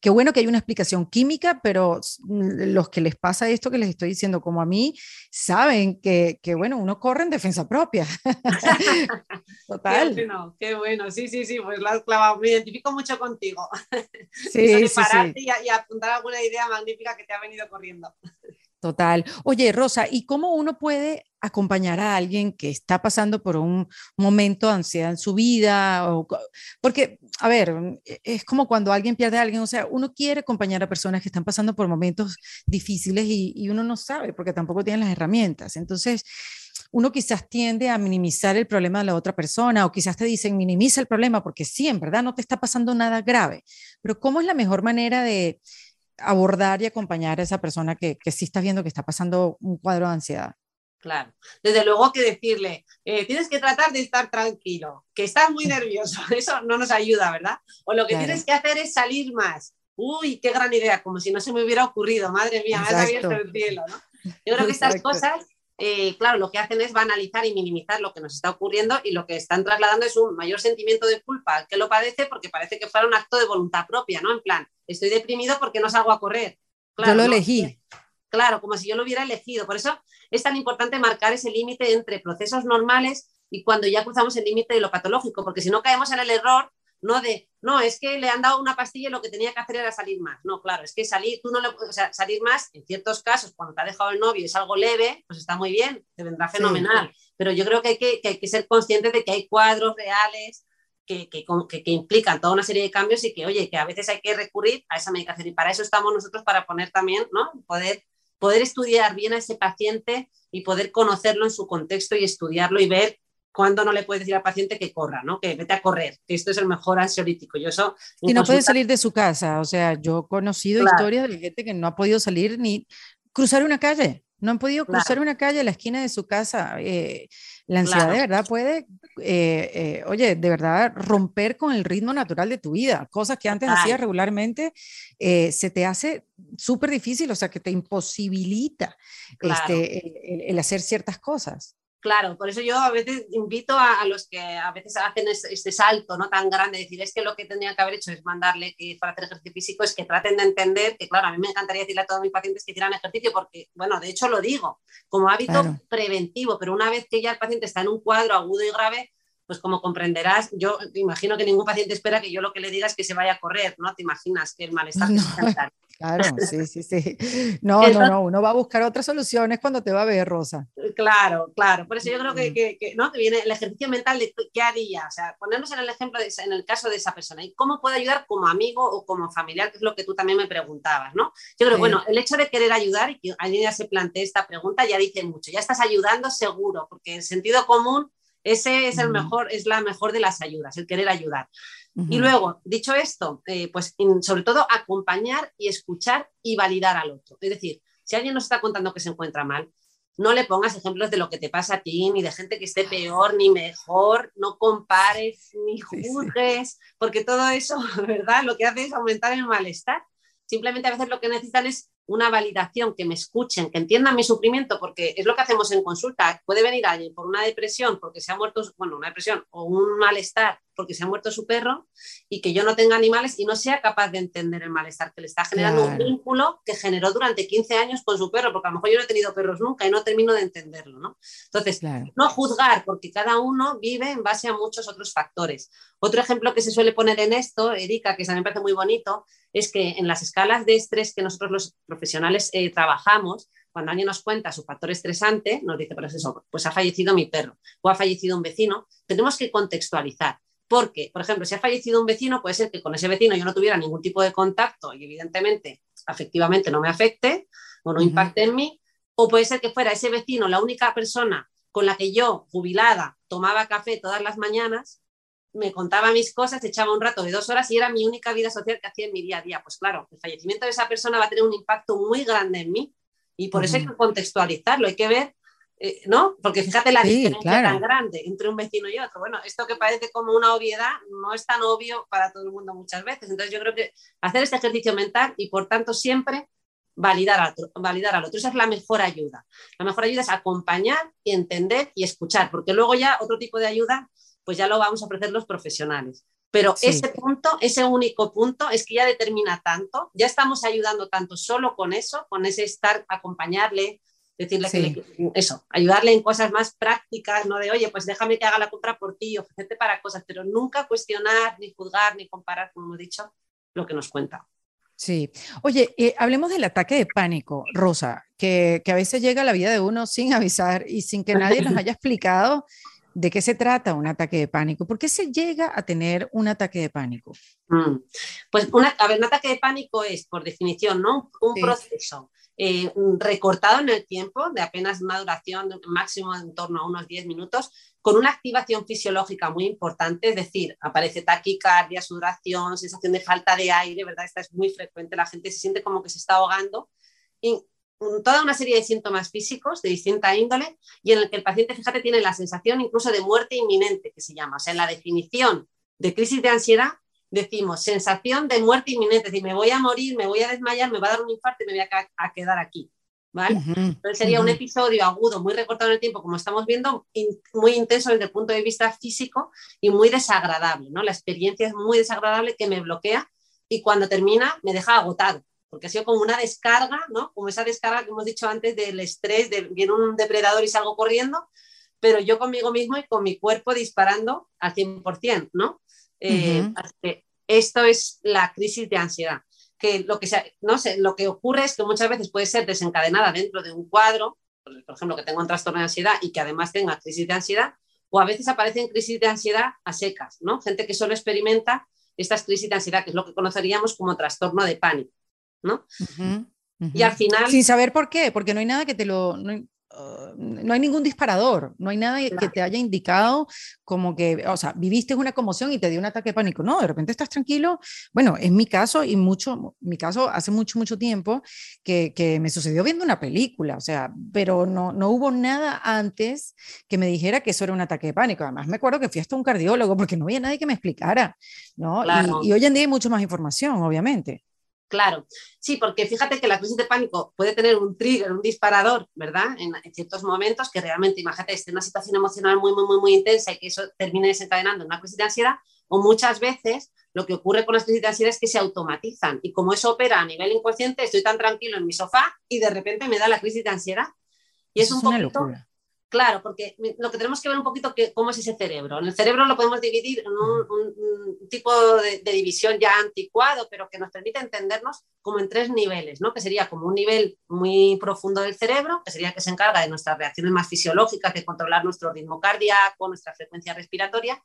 qué bueno que hay una explicación química, pero los que les pasa esto que les estoy diciendo, como a mí, saben que, que bueno, uno corre en defensa propia. Total. Qué bueno, qué bueno, sí, sí, sí, pues la has clavado, me identifico mucho contigo. Sí, sí, sí. Y, y apuntar alguna idea magnífica que te ha venido corriendo. Total. Oye, Rosa, ¿y cómo uno puede acompañar a alguien que está pasando por un momento de ansiedad en su vida? porque, a ver, e, es como cuando alguien pierde a alguien, o sea, uno quiere acompañar a personas que están pasando por momentos difíciles y, uno no sabe porque tampoco tiene las herramientas. Entonces, uno quizás tiende a minimizar el problema de la otra persona o quizás te dicen minimiza el problema porque sí, en verdad no te está pasando nada grave. Pero ¿cómo es la mejor manera de abordar y acompañar a esa persona que, que sí está viendo que está pasando un cuadro de ansiedad. Claro, desde luego que decirle, eh, tienes que tratar de estar tranquilo, que estás muy nervioso, eso no nos ayuda, ¿verdad? O lo que tienes que hacer es salir más. Uy, qué gran idea, como si no se me hubiera ocurrido, madre mía, me has abierto el cielo, ¿no? Yo creo que estas cosas eh, claro, lo que hacen es banalizar y minimizar lo que nos está ocurriendo y lo que están trasladando es un mayor sentimiento de culpa al que lo padece porque parece que fuera un acto de voluntad propia, ¿no? En plan, estoy deprimido porque no salgo a correr. yo lo elegí. Claro, como si yo lo hubiera elegido. Por eso es tan importante marcar ese límite entre procesos normales y cuando ya cruzamos el límite de lo patológico, porque si no caemos en el error no de, no, es que le han dado una pastilla y lo que tenía que hacer era salir más. No, claro, es que salir, tú no le o sea, salir más, en ciertos casos, cuando te ha dejado el novio y es algo leve, pues está muy bien, te vendrá fenomenal. Pero yo creo que hay que, que hay que, ser conscientes de que hay cuadros reales que, que, que, implican toda una serie de cambios y que, oye, que a veces hay que recurrir a esa medicación. Y para eso estamos nosotros, para poner también, ¿no? Poder, poder estudiar bien a ese paciente y poder conocerlo en su contexto y estudiarlo y ver cuando no le puedes decir al paciente que corra, ¿no? Que vete a correr, que esto es el mejor ansiolítico. Yo eso. Y no puede salir de su casa. O sea, yo he conocido historias de gente que no ha podido salir ni cruzar una calle. No han podido cruzar una calle a la esquina de su casa. Eh, la ansiedad de verdad puede, eh, eh, oye, de verdad romper con el ritmo natural de tu vida. Cosas que antes hacías regularmente, se te hace súper difícil, o sea, que te imposibilita este, el hacer ciertas cosas. Claro, por eso yo a veces invito a, los que a veces hacen este, salto no tan grande, decir, es que lo que tendría que haber hecho es mandarle que para hacer ejercicio físico, es que traten de entender que, claro, a mí me encantaría decirle a todos mis pacientes que hicieran ejercicio, porque, bueno, de hecho lo digo, como hábito preventivo, pero una vez que ya el paciente está en un cuadro agudo y grave, pues como comprenderás, yo imagino que ningún paciente espera que yo lo que le diga es que se vaya a correr, ¿no? Te imaginas que el malestar no. Claro, sí, sí, sí. No, no, no, uno va a buscar otras soluciones cuando te va a ver, Rosa. Claro, claro. Por eso yo creo que, mm. que, ¿no? que viene el ejercicio mental de qué haría, o sea, ponernos en el ejemplo, de, en el caso de esa persona y cómo puede ayudar como amigo o como familiar, que es lo que tú también me preguntabas, ¿no? Yo creo, bueno, el hecho de querer ayudar y que alguien ya se plantee esta pregunta ya dice mucho, ya estás ayudando seguro, porque el sentido común ese es el mejor, es la mejor de las ayudas, el querer ayudar. Y luego, dicho esto, eh, pues sobre todo acompañar y escuchar y validar al otro. Es decir, si alguien nos está contando que se encuentra mal, no le pongas ejemplos de lo que te pasa a ti, ni de gente que esté peor, ni mejor, no compares, ni juzgues, porque todo eso, ¿verdad? Lo que hace es aumentar el malestar. Simplemente a veces lo que necesitan es una validación, que me escuchen, que entiendan mi sufrimiento, porque es lo que hacemos en consulta. Puede venir alguien por una depresión, porque se ha muerto, bueno, una depresión o un malestar porque se ha muerto su perro y que yo no tenga animales y no sea capaz de entender el malestar que le está generando un vínculo que generó durante 15 años con su perro, porque a lo mejor yo no he tenido perros nunca y no termino de entenderlo, ¿no? Entonces, no juzgar, porque cada uno vive en base a muchos otros factores. Otro ejemplo que se suele poner en esto, Erika, que también me parece muy bonito, es que en las escalas de estrés que nosotros los profesionales eh, trabajamos, cuando alguien nos cuenta su factor estresante, nos dice, pues eso, pues ha fallecido mi perro o ha fallecido un vecino, tenemos que contextualizar. Porque, por ejemplo, si ha fallecido un vecino, puede ser que con ese vecino yo no tuviera ningún tipo de contacto y evidentemente, afectivamente no me afecte o no impacte en mí, o puede ser que fuera ese vecino la única persona con la que yo, jubilada, tomaba café todas las mañanas, me contaba mis cosas, echaba un rato de dos horas y era mi única vida social que hacía en mi día a día. Pues claro, el fallecimiento de esa persona va a tener un impacto muy grande en mí y por eso hay que contextualizarlo, hay que ver eh, ¿no? Porque fíjate la diferencia tan grande entre un vecino y otro. Bueno, esto que parece como una obviedad no es tan obvio para todo el mundo muchas veces. Entonces yo creo que hacer este ejercicio mental y por tanto siempre validar al otro, validar al otro. Esa es la mejor ayuda. La mejor ayuda es acompañar y entender y escuchar, porque luego ya otro tipo de ayuda, pues ya lo vamos a ofrecer los profesionales. Pero ese punto, ese único punto, es que ya determina tanto, ya estamos ayudando tanto solo con eso, con ese estar, acompañarle, decirle que eso, ayudarle en cosas más prácticas, no de, oye, pues déjame que haga la compra por ti, ofrecerte para cosas, pero nunca cuestionar, ni juzgar, ni comparar, como he dicho, lo que nos cuenta. Sí. Oye, eh, hablemos del ataque de pánico, Rosa, que, que, a veces llega a la vida de uno sin avisar y sin que nadie nos haya explicado de qué se trata un ataque de pánico. ¿Por qué se llega a tener un ataque de pánico? Mm. Pues una, a ver, un ataque de pánico es, por definición, ¿no? un proceso eh, recortado en el tiempo, de apenas una duración máximo en torno a unos 10 minutos, con una activación fisiológica muy importante, es decir, aparece taquicardia, sudoración, sensación de falta de aire, ¿verdad? Esta es muy frecuente, la gente se siente como que se está ahogando. Y toda una serie de síntomas físicos de distinta índole y en el que el paciente, fíjate, tiene la sensación incluso de muerte inminente, que se llama. O sea, en la definición de crisis de ansiedad decimos sensación de muerte inminente, es decir, me voy a morir, me voy a desmayar, me va a dar un infarto y me voy a, quedar aquí. ¿vale? Entonces sería un episodio agudo, muy recortado en el tiempo, como estamos viendo, muy intenso desde el punto de vista físico y muy desagradable. ¿no? La experiencia es muy desagradable que me bloquea y cuando termina me deja agotado, porque ha sido como una descarga, ¿no? como esa descarga que hemos dicho antes del estrés, de viene un depredador y salgo corriendo, pero yo conmigo mismo y con mi cuerpo disparando al 100%, ¿no? Eh, esto es la crisis de ansiedad. Que lo que, no sé, lo que ocurre es que muchas veces puede ser desencadenada dentro de un cuadro, por ejemplo, que tenga un trastorno de ansiedad y que además tenga crisis de ansiedad, o a veces aparecen crisis de ansiedad a secas, ¿no? Gente que solo experimenta estas crisis de ansiedad, que es lo que conoceríamos como trastorno de pánico, ¿no? Y al final... Sin saber por qué, porque no hay nada que te lo... Uh, no hay ningún disparador, no hay nada que te haya indicado como que, o sea, viviste una conmoción y te dio un ataque de pánico. No, de repente estás tranquilo. Bueno, en mi caso, y mucho, mi caso hace mucho, mucho tiempo que, que me sucedió viendo una película, o sea, pero no, no hubo nada antes que me dijera que eso era un ataque de pánico. Además, me acuerdo que fui hasta un cardiólogo porque no había nadie que me explicara, ¿no? Y, y hoy en día hay mucho más información, obviamente. Claro, sí, porque fíjate que la crisis de pánico puede tener un trigger, un disparador, ¿verdad? En, ciertos momentos que realmente, imagínate, esté en una situación emocional muy, muy, muy, muy intensa y que eso termine desencadenando una crisis de ansiedad, o muchas veces lo que ocurre con las crisis de ansiedad es que se automatizan y como eso opera a nivel inconsciente, estoy tan tranquilo en mi sofá y de repente me da la crisis de ansiedad. Y es, un poquito, Claro, porque lo que tenemos que ver un poquito que, cómo es ese cerebro. En el cerebro lo podemos dividir en un, tipo de, división ya anticuado, pero que nos permite entendernos como en tres niveles, ¿no? Que sería como un nivel muy profundo del cerebro, que sería el que se encarga de nuestras reacciones más fisiológicas, de controlar nuestro ritmo cardíaco, nuestra frecuencia respiratoria.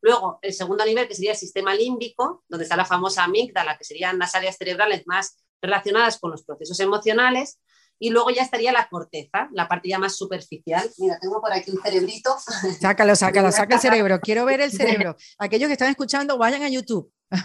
Luego, el segundo nivel, que sería el sistema límbico, donde está la famosa amígdala, que serían las áreas cerebrales más relacionadas con los procesos emocionales. Y luego ya estaría la corteza, la parte ya más superficial. Mira, tengo por aquí un cerebrito. Sácalo, sácalo, saca el cerebro. Quiero ver el cerebro. Aquellos que están escuchando, vayan a YouTube. no,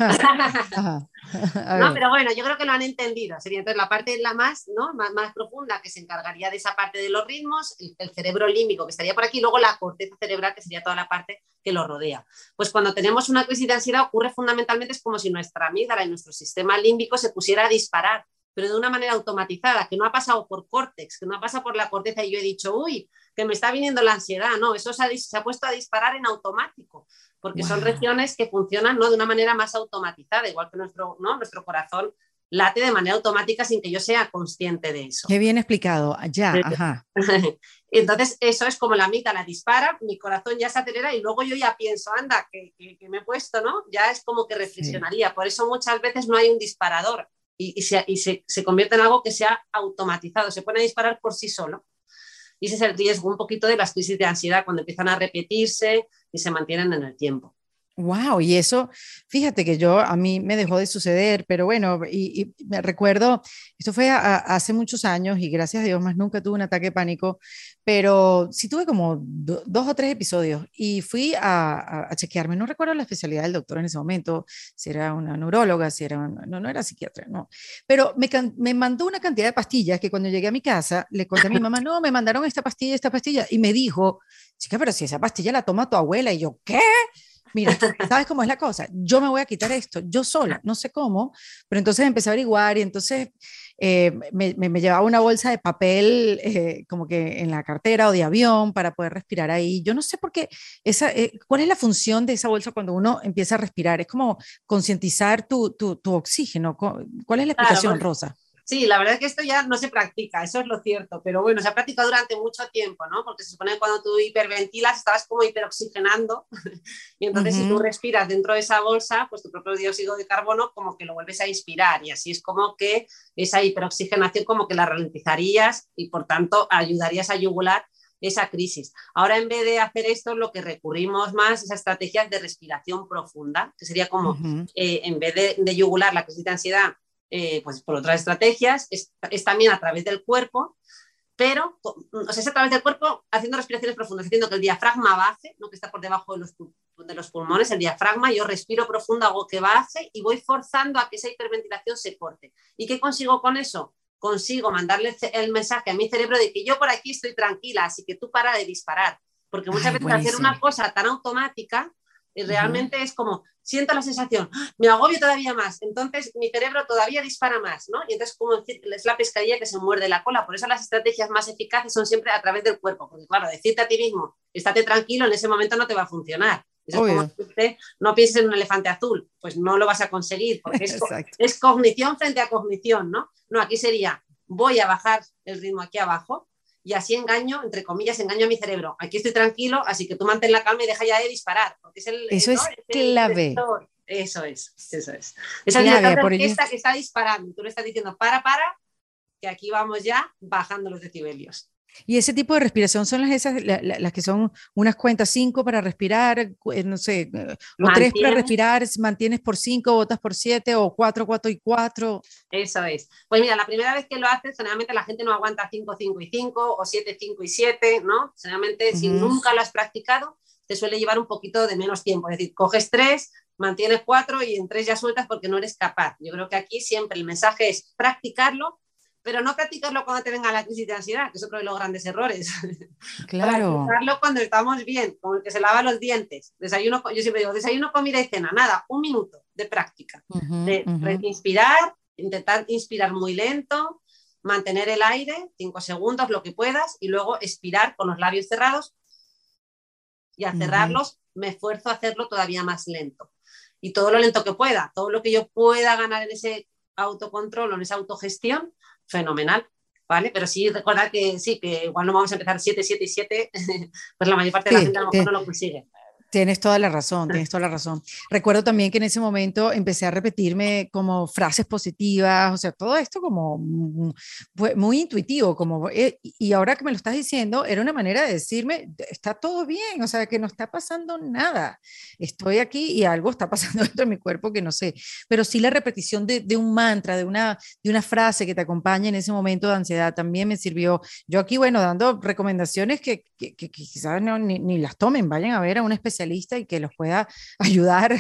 pero bueno, yo creo que lo han entendido. Sería entonces la parte la más, ¿no? más, más profunda que se encargaría de esa parte de los ritmos, el, el, cerebro límbico que estaría por aquí, y luego la corteza cerebral que sería toda la parte que lo rodea. Pues cuando tenemos una crisis de ansiedad ocurre fundamentalmente es como si nuestra amígdala y nuestro sistema límbico se pusiera a disparar pero de una manera automatizada, que no ha pasado por córtex, que no ha pasado por la corteza y yo he dicho, uy, que me está viniendo la ansiedad. No, eso se ha, puesto a disparar en automático, porque son regiones que funcionan ¿no? de una manera más automatizada, igual que nuestro, ¿no? nuestro corazón late de manera automática sin que yo sea consciente de eso. Qué bien explicado, ya, ajá. Entonces, eso es como la mitad la dispara, mi corazón ya se acelera y luego yo ya pienso, anda, que, me he puesto, ¿no? Ya es como que reflexionaría. Por eso muchas veces no hay un disparador y, se, se, convierte en algo que se ha automatizado, se pone a disparar por sí solo. Y ese es el riesgo un poquito de las crisis de ansiedad cuando empiezan a repetirse y se mantienen en el tiempo. Wow, y eso, fíjate que yo a mí me dejó de suceder, pero bueno, y, me recuerdo, esto fue hace muchos años y gracias a Dios más nunca tuve un ataque pánico, pero sí tuve como dos o tres episodios y fui a, chequearme, no recuerdo la especialidad del doctor en ese momento, si era una neuróloga, si era, no, no era psiquiatra, no, pero me, me mandó una cantidad de pastillas que cuando llegué a mi casa le conté a mi mamá, no, me mandaron esta pastilla, esta pastilla, y me dijo, chica, pero si esa pastilla la toma tu abuela, y yo, ¿qué? Mira, ¿sabes cómo es la cosa? Yo me voy a quitar esto, yo sola, no sé cómo, pero entonces empecé a averiguar y entonces eh, me, me, llevaba una bolsa de papel eh, como que en la cartera o de avión para poder respirar ahí. Yo no sé por qué, esa, eh, ¿cuál es la función de esa bolsa cuando uno empieza a respirar? Es como concientizar tu, tu, tu, oxígeno. ¿Cuál es la explicación, Rosa? Sí, la verdad es que esto ya no se practica, eso es lo cierto, pero bueno, se ha practicado durante mucho tiempo, ¿no? Porque se supone que cuando tú hiperventilas estabas como hiperoxigenando y entonces si tú respiras dentro de esa bolsa, pues tu propio dióxido de carbono como que lo vuelves a inspirar y así es como que esa hiperoxigenación como que la ralentizarías y por tanto ayudarías a yugular esa crisis. Ahora, en vez de hacer esto, lo que recurrimos más es a estrategias de respiración profunda, que sería como, eh, en vez de, de, yugular la crisis de ansiedad eh, pues por otras estrategias, es, también a través del cuerpo, pero o sea, es a través del cuerpo haciendo respiraciones profundas, haciendo que el diafragma baje, ¿no? que está por debajo de los, de los pulmones, el diafragma, yo respiro profundo, hago que baje y voy forzando a que esa hiperventilación se corte. ¿Y qué consigo con eso? Consigo mandarle el mensaje a mi cerebro de que yo por aquí estoy tranquila, así que tú para de disparar. Porque muchas veces hacer una cosa tan automática y realmente es como, siento la sensación, ¡ah! me agobio todavía más, entonces mi cerebro todavía dispara más, ¿no? Y entonces como es la pescadilla que se muerde la cola, por eso las estrategias más eficaces son siempre a través del cuerpo, porque claro, decirte a ti mismo, estate tranquilo, en ese momento no te va a funcionar. Es como no pienses en un elefante azul, pues no lo vas a conseguir, porque es, es cognición frente a cognición, ¿no? No, aquí sería, voy a bajar el ritmo aquí abajo, y así engaño, entre comillas, engaño a mi cerebro. Aquí estoy tranquilo, así que tú mantén la calma y deja ya de disparar. Porque es el, eso es clave. eso es, eso es. Esa clave, la orquesta que está disparando. Tú le estás diciendo, para, para, que aquí vamos ya bajando los decibelios. Y ese tipo de respiración son las, esas, las que son unas cuentas, cinco para respirar, eh, no sé, eh, o tres para respirar, mantienes por cinco, botas por siete, o cuatro, cuatro y cuatro. Eso es. Pues mira, la primera vez que lo haces, generalmente la gente no aguanta cinco, cinco y cinco, o siete, cinco y siete, ¿no? Generalmente, si nunca lo has practicado, te suele llevar un poquito de menos tiempo. Es decir, coges tres, mantienes cuatro y en tres ya sueltas porque no eres capaz. Yo creo que aquí siempre el mensaje es practicarlo pero no practicarlo cuando te venga la crisis de ansiedad, que es otro de los grandes errores. Claro. practicarlo cuando estamos bien, como el que se lava los dientes. Desayuno, yo siempre digo, desayuno, comida y cena, nada, un minuto de práctica, de inspirar, intentar inspirar muy lento, mantener el aire, cinco segundos, lo que puedas, y luego expirar con los labios cerrados. Y al cerrarlos, me esfuerzo a hacerlo todavía más lento. Y todo lo lento que pueda, todo lo que yo pueda ganar en ese autocontrol en esa autogestión, fenomenal. ¿Vale? Pero sí, recordad que sí, que igual no vamos a empezar 7, 7 y 7, pues la mayor parte de la gente a lo mejor no lo consigue. Tienes toda la razón, tienes toda la razón. Recuerdo también que en ese momento empecé a repetirme como frases positivas, o sea, todo esto como muy intuitivo, como, eh, y ahora que me lo estás diciendo, era una manera de decirme, está todo bien, o sea, que no está pasando nada, estoy aquí y algo está pasando dentro de mi cuerpo que no sé, pero sí la repetición de, de un mantra, de una, de una frase que te acompaña en ese momento de ansiedad también me sirvió. Yo aquí, bueno, dando recomendaciones que, que, que quizás no, ni, ni las tomen, vayan a ver a una especie y que los pueda ayudar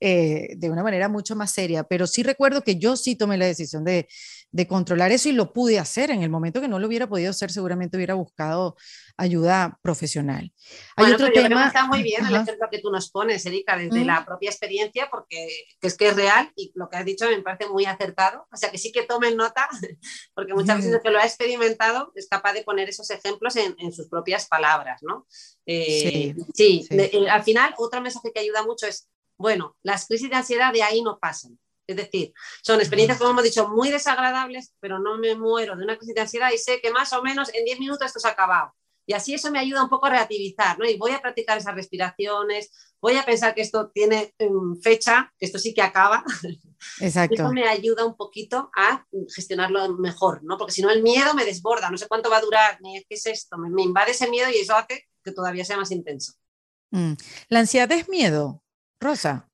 eh, de una manera mucho más seria. Pero sí recuerdo que yo sí tomé la decisión de, de controlar eso y lo pude hacer. En el momento que no lo hubiera podido hacer, seguramente hubiera buscado ayuda profesional. Hay otro tema. está muy bien el ejemplo que tú nos pones, Erika, desde la propia experiencia, porque es que es real y lo que has dicho me parece muy acertado. O sea, que sí que tomen nota, porque muchas veces el que lo ha experimentado es capaz de poner esos ejemplos en, en sus propias palabras, ¿no? Eh, sí, al final, otro mensaje que ayuda mucho es, bueno, las crisis de ansiedad de ahí no pasan. Es decir, son experiencias, como hemos dicho, muy desagradables, pero no me muero de una crisis de ansiedad y sé que más o menos en 10 minutos esto se ha acabado. Y así eso me ayuda un poco a relativizar, ¿no? Y voy a practicar esas respiraciones, voy a pensar que esto tiene um, fecha, que esto sí que acaba. Exacto. Eso me ayuda un poquito a gestionarlo mejor, ¿no? Porque si no el miedo me desborda, no sé cuánto va a durar, ni qué es esto, me, invade ese miedo y eso hace que todavía sea más intenso. Mm. ¿La ansiedad es miedo, Rosa?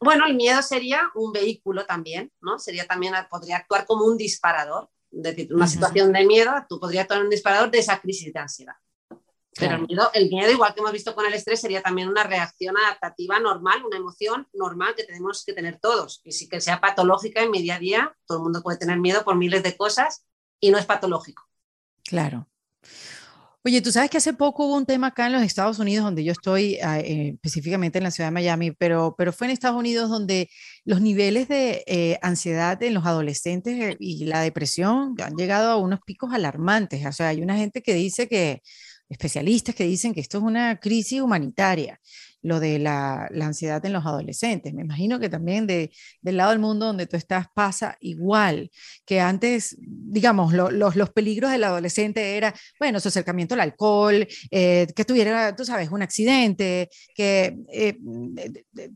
Bueno, el miedo sería un vehículo también, ¿no? Sería también, podría actuar como un disparador. Es decir, una situación de miedo, tú podrías actuar un disparador de esa crisis de ansiedad. Pero el, miedo, el miedo, igual que hemos visto con el estrés, sería también una reacción adaptativa normal, una emoción normal que tenemos que tener todos. Y si que sea patológica en mi día a día, todo el mundo puede tener miedo por miles de cosas y no es patológico. Claro. Oye, tú sabes que hace poco hubo un tema acá en los Estados Unidos, donde yo estoy ah, eh, específicamente en la ciudad de Miami, pero, pero fue en Estados Unidos donde los niveles de eh, ansiedad en los adolescentes eh, y la depresión han llegado a unos picos alarmantes. O sea, hay una gente que dice que especialistas que dicen que esto es una crisis humanitaria lo de la, ansiedad en los adolescentes. Me imagino que también de, del lado del mundo donde tú estás pasa igual, que antes, digamos, los, los peligros del adolescente era, bueno, su acercamiento al alcohol, eh, que tuviera, tú sabes, un accidente, que eh,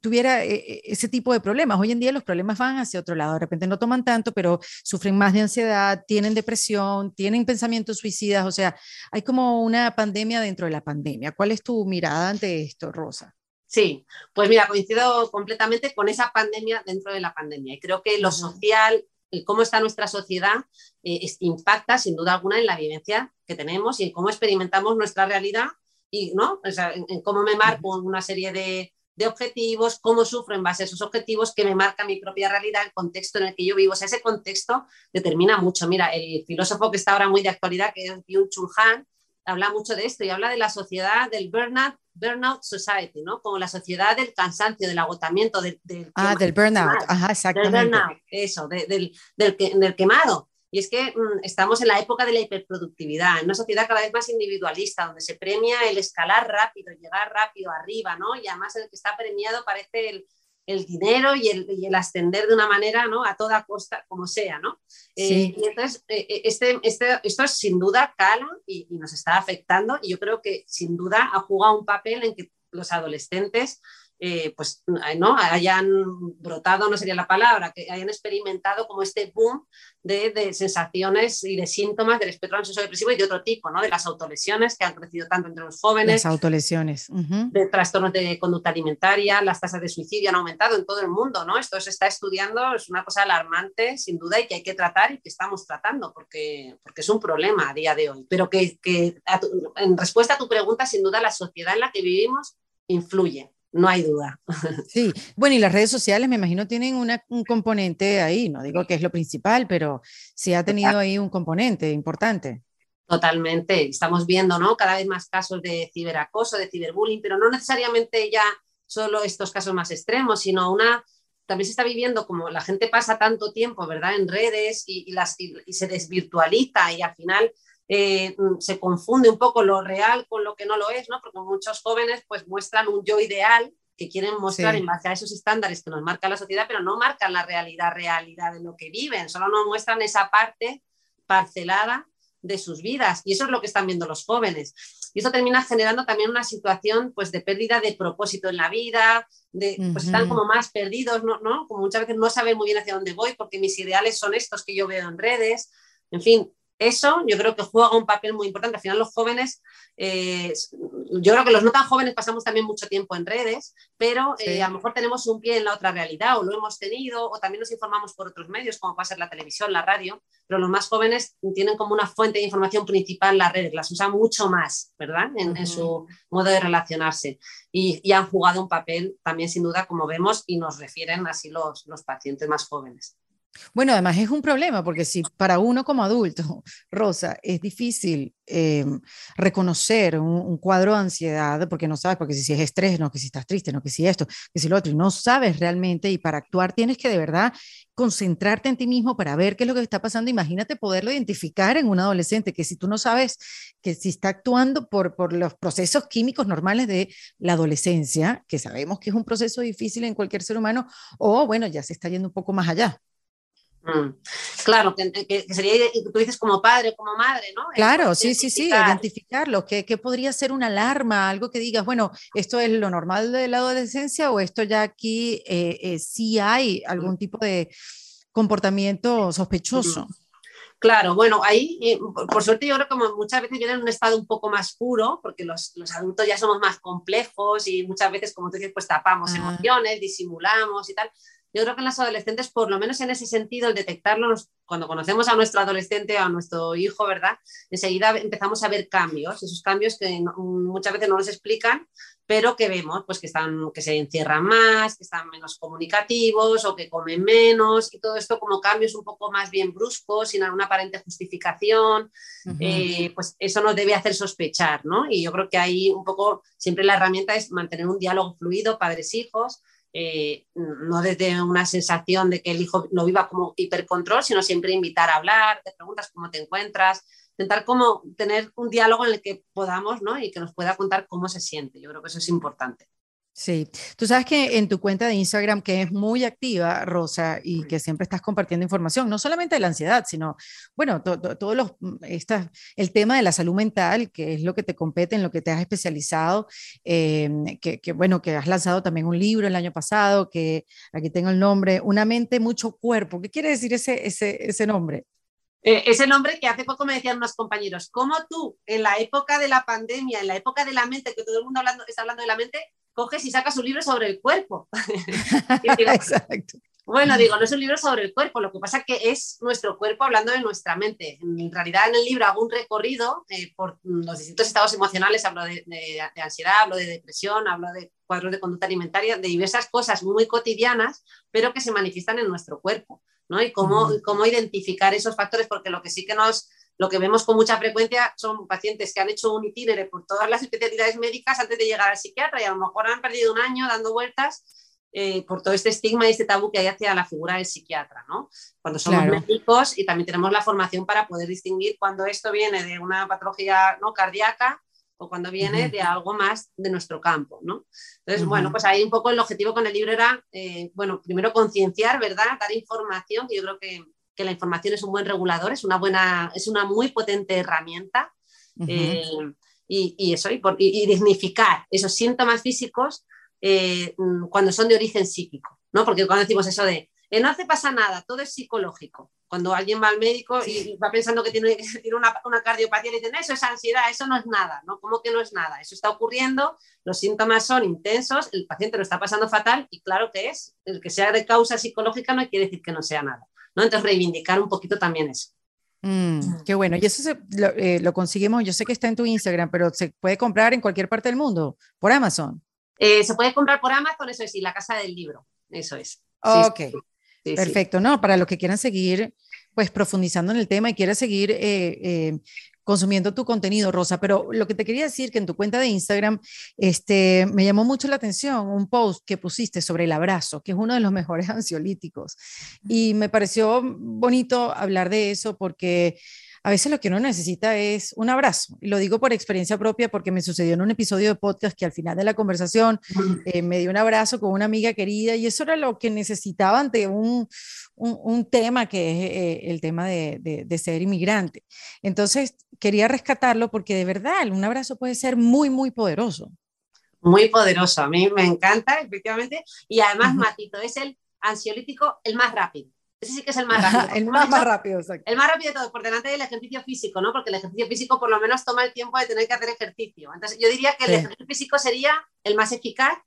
tuviera eh, ese tipo de problemas. Hoy en día los problemas van hacia otro lado, de repente no toman tanto, pero sufren más de ansiedad, tienen depresión, tienen pensamientos suicidas, o sea, hay como una pandemia dentro de la pandemia. ¿Cuál es tu mirada ante esto, Rosa? Sí, pues mira, coincido completamente con esa pandemia dentro de la pandemia y creo que lo social, cómo está nuestra sociedad, eh, impacta sin duda alguna en la vivencia que tenemos y en cómo experimentamos nuestra realidad y ¿no? en, cómo me marco una serie de, de, objetivos, cómo sufro en base a esos objetivos que me marca mi propia realidad, el contexto en el que yo vivo. O sea, ese contexto determina mucho. Mira, el filósofo que está ahora muy de actualidad, que es Byung-Chul Han, habla mucho de esto y habla de la sociedad del burnout, burnout society, ¿no? Como la sociedad del cansancio, del agotamiento, del, ah, del burnout, ajá, exactamente. Del burnout, eso, del, del, quemado. Y es que mm, estamos en la época de la hiperproductividad, en una sociedad cada vez más individualista, donde se premia el escalar rápido, llegar rápido arriba, ¿no? Y además el que está premiado parece el, el dinero y el, y el, ascender de una manera, ¿no? A toda costa, como sea, ¿no? Eh, y entonces, eh, eh, este, este, esto sin duda cala y, y, nos está afectando y yo creo que sin duda ha jugado un papel en que los adolescentes eh, pues no hayan brotado, no sería la palabra, que hayan experimentado como este boom de, sensaciones y de síntomas del espectro ansioso depresivo y de otro tipo, ¿no? de las autolesiones que han crecido tanto entre los jóvenes. Las autolesiones. De trastornos de conducta alimentaria, las tasas de suicidio han aumentado en todo el mundo, ¿no? Esto se está estudiando, es una cosa alarmante, sin duda, y que hay que tratar y que estamos tratando, porque, porque es un problema a día de hoy. Pero que, que en respuesta a tu pregunta, sin duda, la sociedad en la que vivimos influye no hay duda. Sí, bueno, y las redes sociales me imagino tienen un componente ahí, no digo que es lo principal, pero sí ha tenido ahí un componente importante. Totalmente, estamos viendo, ¿no? Cada vez más casos de ciberacoso, de ciberbullying, pero no necesariamente ya solo estos casos más extremos, sino una también se está viviendo como la gente pasa tanto tiempo, ¿verdad?, en redes y, las, y, se desvirtualiza y al final eh, se confunde un poco lo real con lo que no lo es, ¿no? Porque muchos jóvenes pues muestran un yo ideal que quieren mostrar en base a esos estándares que nos marca la sociedad, pero no marcan la realidad, realidad de lo que viven, solo nos muestran esa parte parcelada de sus vidas y eso es lo que están viendo los jóvenes. Y eso termina generando también una situación pues de pérdida de propósito en la vida, de pues están como más perdidos, ¿no? ¿no? Como muchas veces no saben muy bien hacia dónde voy porque mis ideales son estos que yo veo en redes. En fin, eso yo creo que juega un papel muy importante. Al final los jóvenes, eh, yo creo que los no tan jóvenes pasamos también mucho tiempo en redes, pero eh, a lo mejor tenemos un pie en la otra realidad o lo hemos tenido o también nos informamos por otros medios como puede ser la televisión, la radio, pero los más jóvenes tienen como una fuente de información principal las redes, las usan mucho más, ¿verdad? En, su modo de relacionarse y, y, han jugado un papel también sin duda como vemos y nos refieren así los, los pacientes más jóvenes. Bueno, además es un problema porque si para uno como adulto, Rosa, es difícil em, reconocer un, cuadro de ansiedad porque no sabes, porque si, es estrés, no, que si estás triste, no, que si esto, que si lo otro, y no sabes realmente y para actuar tienes que de verdad concentrarte en ti mismo para ver qué es lo que está pasando. Imagínate poderlo identificar en un adolescente, que si tú no sabes que si está actuando por, por los procesos químicos normales de la adolescencia, que sabemos que es un proceso difícil en cualquier ser humano, o bueno, ya se está yendo un poco más allá. Mm. Claro, que, sería, tú dices como padre como madre, ¿no? Claro, sí, sí, sí, identificarlo, que, podría ser una alarma, algo que digas, bueno, esto es lo normal de la adolescencia o esto ya aquí eh, eh, sí hay algún tipo de comportamiento sospechoso. Claro, bueno, ahí, eh, por, suerte yo creo que como muchas veces vienen en un estado un poco más puro, porque los, adultos ya somos más complejos y muchas veces, como tú dices, pues tapamos ah. emociones, disimulamos y tal. Yo creo que en las adolescentes, por lo menos en ese sentido, el detectarlo, cuando conocemos a nuestro adolescente o a nuestro hijo, ¿verdad? Enseguida empezamos a ver cambios, esos cambios que muchas veces no nos explican, pero que vemos pues que, están, que se encierran más, que están menos comunicativos o que comen menos y todo esto como cambios un poco más bien bruscos, sin alguna aparente justificación, eh, pues eso nos debe hacer sospechar, ¿no? Y yo creo que ahí un poco siempre la herramienta es mantener un diálogo fluido, padres-hijos, eh, no desde una sensación de que el hijo lo viva como hipercontrol, sino siempre invitar a hablar, te preguntas cómo te encuentras, intentar como tener un diálogo en el que podamos, ¿no? Y que nos pueda contar cómo se siente. Yo creo que eso es importante. Sí, tú sabes que en tu cuenta de Instagram, que es muy activa, Rosa, y que siempre estás compartiendo información, no solamente de la ansiedad, sino, bueno, todos los, mm, el tema de la salud mental, que es lo que te compete, en lo que te has especializado, em, que, bueno, que has lanzado también un libro el año pasado, que aquí tengo el nombre, Una mente, mucho cuerpo. ¿Qué quiere decir ese, ese, ese nombre? Eh, ese nombre que hace poco me decían unos compañeros, ¿cómo tú en la época de la pandemia, en la época de la mente, que todo el mundo está hablando de la mente, coges y sacas un libro sobre el cuerpo. Exacto. Bueno, digo, no es un libro sobre el cuerpo, lo que pasa que es nuestro cuerpo hablando de nuestra mente. En realidad en el libro hago un recorrido eh, por los distintos estados emocionales, hablo de, ansiedad, hablo de depresión, hablo de cuadros de conducta alimentaria, de diversas cosas muy cotidianas, pero que se manifiestan en nuestro cuerpo, ¿no? Y cómo, cómo identificar esos factores, porque lo que sí que nos, lo que vemos con mucha frecuencia son pacientes que han hecho un itinere por todas las especialidades médicas antes de llegar al psiquiatra y a lo mejor han perdido un año dando vueltas eh, por todo este estigma y este tabú que hay hacia la figura del psiquiatra, ¿no? Cuando somos médicos y también tenemos la formación para poder distinguir cuando esto viene de una patología ¿no? cardíaca o cuando viene de algo más de nuestro campo, ¿no? Entonces, bueno, pues ahí un poco el objetivo con el libro era, eh, bueno, primero concienciar, ¿verdad? Dar información, que yo creo que que la información es un buen regulador, es una, buena, es una muy potente herramienta. Eh, y, eso, y, dignificar esos síntomas físicos eh, cuando son de origen psíquico, ¿no? Porque cuando decimos eso de eh, no hace pasa nada, todo es psicológico. Cuando alguien va al médico y va pensando que tiene, tiene una, una, cardiopatía, le dicen, eso es ansiedad, eso no es nada, ¿no? ¿Cómo que no es nada? Eso está ocurriendo, los síntomas son intensos, el paciente lo está pasando fatal y claro que es, el que sea de causa psicológica no quiere decir que no sea nada. ¿no? Entonces, reivindicar un poquito también eso. Mm, qué bueno. Y eso eh, lo, conseguimos, yo sé que está en tu Instagram, pero se puede comprar en cualquier parte del mundo, por Amazon. Eh, se puede comprar por Amazon, eso es, y la casa del libro, eso es. ok, perfecto. No, para los que quieran seguir, pues profundizando en el tema y quieran seguir eh, consumiendo tu contenido, Rosa. Pero lo que te quería decir que en tu cuenta de Instagram, este, me llamó mucho la atención un post que pusiste sobre el abrazo, que es uno de los mejores ansiolíticos. Y me pareció bonito hablar de eso porque a veces lo que uno necesita es un abrazo. Y lo digo por experiencia propia porque me sucedió en un episodio de podcast que al final de la conversación eh, me dio un abrazo con una amiga querida y eso era lo que necesitaba ante un, un, tema que es eh, el tema de, de, ser inmigrante. Entonces, quería rescatarlo porque de verdad un abrazo puede ser muy, muy poderoso. Muy poderoso, a mí me encanta, efectivamente, y además, Matito, es el ansiolítico el más rápido. Ese sí que es el más rápido. el más, rápido, exacto. El más rápido de todo, por delante del ejercicio físico, ¿no? Porque el ejercicio físico por lo menos toma el tiempo de tener que hacer ejercicio. Entonces, yo diría que el ejercicio físico sería el más eficaz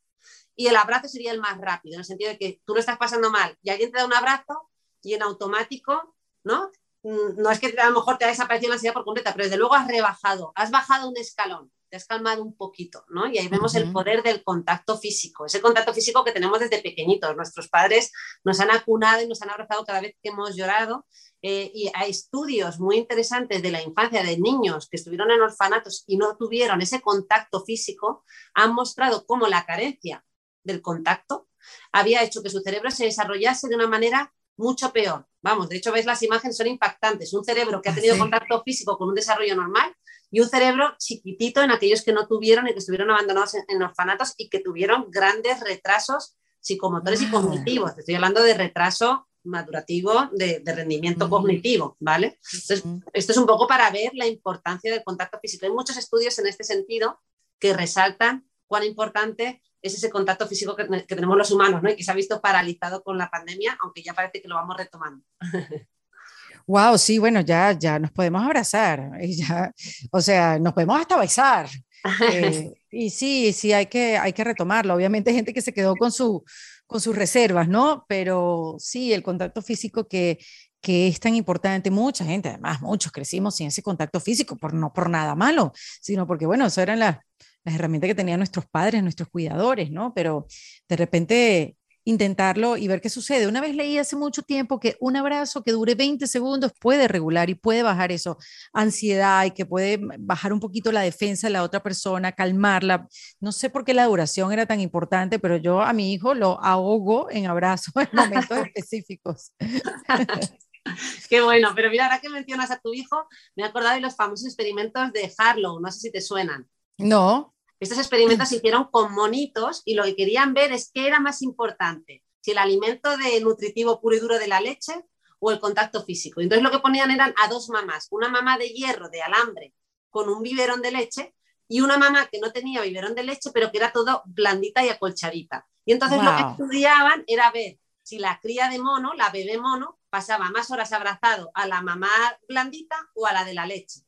y el abrazo sería el más rápido, en el sentido de que tú lo estás pasando mal y alguien te da un abrazo y en automático, ¿no? Mm, no es que a lo mejor te ha desaparecido la ansiedad por completa, pero desde luego has rebajado, has bajado un escalón te has calmado un poquito, ¿no? Y ahí vemos el poder del contacto físico, ese contacto físico que tenemos desde pequeñitos. Nuestros padres nos han acunado y nos han abrazado cada vez que hemos llorado. Eh, y hay estudios muy interesantes de la infancia de niños que estuvieron en orfanatos y no tuvieron ese contacto físico, han mostrado cómo la carencia del contacto había hecho que su cerebro se desarrollase de una manera mucho peor. Vamos, de hecho, ves las imágenes, son impactantes. Un cerebro que ha tenido contacto físico con un desarrollo normal y un cerebro chiquitito en aquellos que no tuvieron y que estuvieron abandonados en, orfanatos y que tuvieron grandes retrasos psicomotores y cognitivos. Estoy hablando de retraso madurativo, de, rendimiento cognitivo, ¿vale? Entonces, esto es un poco para ver la importancia del contacto físico. Hay muchos estudios en este sentido que resaltan cuán importante es ese contacto físico que, que tenemos los humanos, ¿no? Y que se ha visto paralizado con la pandemia, aunque ya parece que lo vamos retomando. Wow, sí, bueno, ya, ya nos podemos abrazar, ya, o sea, nos podemos hasta besar. Eh, y sí, sí, hay que, hay que retomarlo. Obviamente hay gente que se quedó con, su, con sus reservas, ¿no? Pero sí, el contacto físico que, que es tan importante, mucha gente, además, muchos crecimos sin ese contacto físico, por, no por nada malo, sino porque, bueno, eso eran las, las herramientas que tenían nuestros padres, nuestros cuidadores, ¿no? Pero de repente intentarlo y ver qué sucede. Una vez leí hace mucho tiempo que un abrazo que dure 20 segundos puede regular y puede bajar eso, ansiedad y que puede bajar un poquito la defensa de la otra persona, calmarla. No sé por qué la duración era tan importante, pero yo a mi hijo lo ahogo en abrazos en momentos específicos. Qué bueno, pero mira, ahora que mencionas a tu hijo, me he acordado de los famosos experimentos de Harlow, no sé si te suenan. No. Estos experimentos se hicieron con monitos y lo que querían ver es qué era más importante, si el alimento de nutritivo puro y duro de la leche o el contacto físico. Entonces lo que ponían eran a dos mamás, una mamá de hierro, de alambre, con un biberón de leche y una mamá que no tenía biberón de leche, pero que era todo blandita y acolchadita. Y entonces lo que estudiaban era ver si la cría de mono, la bebé mono, pasaba más horas abrazado a la mamá blandita o a la de la leche.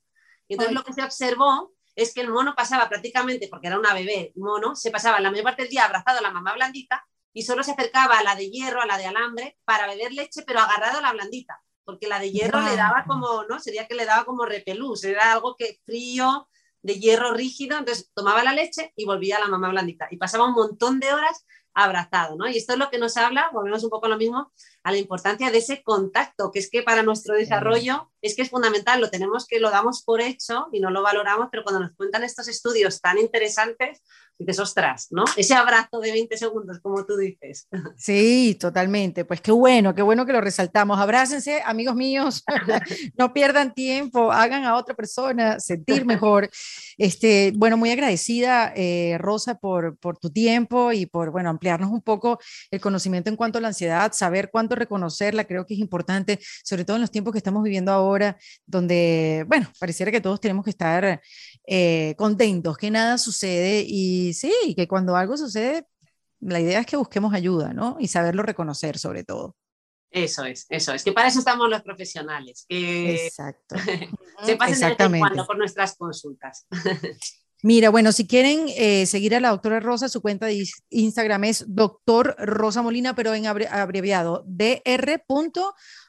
Y entonces lo que se observó es que el mono pasaba prácticamente, porque era una bebé mono, se pasaba la mayor parte del día abrazado a la mamá blandita y solo se acercaba a la de hierro, a la de alambre, para beber leche, pero agarrado a la blandita, porque la de hierro le daba como, ¿no? Sería que le daba como repelús, era algo que frío, de hierro rígido, entonces tomaba la leche y volvía a la mamá blandita. Y pasaba un montón de horas abrazado, ¿no? Y esto es lo que nos habla, volvemos un poco a lo mismo, a la importancia de ese contacto, que es que para nuestro desarrollo es que es fundamental, lo tenemos que lo damos por hecho y no lo valoramos, pero cuando nos cuentan estos estudios tan interesantes, dices, ostras, ¿no? Ese abrazo de 20 segundos, como tú dices. Sí, totalmente. Pues qué bueno, qué bueno que lo resaltamos. Abrácense, amigos míos, no pierdan tiempo, hagan a otra persona sentir mejor. Este, bueno, muy agradecida, eh, Rosa, por, por tu tiempo y por, bueno, ampliarnos un poco el conocimiento en cuanto a la ansiedad, saber cuánto reconocerla, creo que es importante, sobre todo en los tiempos que estamos viviendo ahora, donde, bueno, pareciera que todos tenemos que estar eh, contentos, que nada sucede y sí, que cuando algo sucede, la idea es que busquemos ayuda, ¿no? Y saberlo reconocer sobre todo. Eso es, eso es, que para eso estamos los profesionales, que Exacto. se pasen de cuando por nuestras consultas. Mira, bueno, si quieren eh, seguir a la doctora Rosa, su cuenta de Instagram es doctor Rosa Molina, pero en abreviado, dr.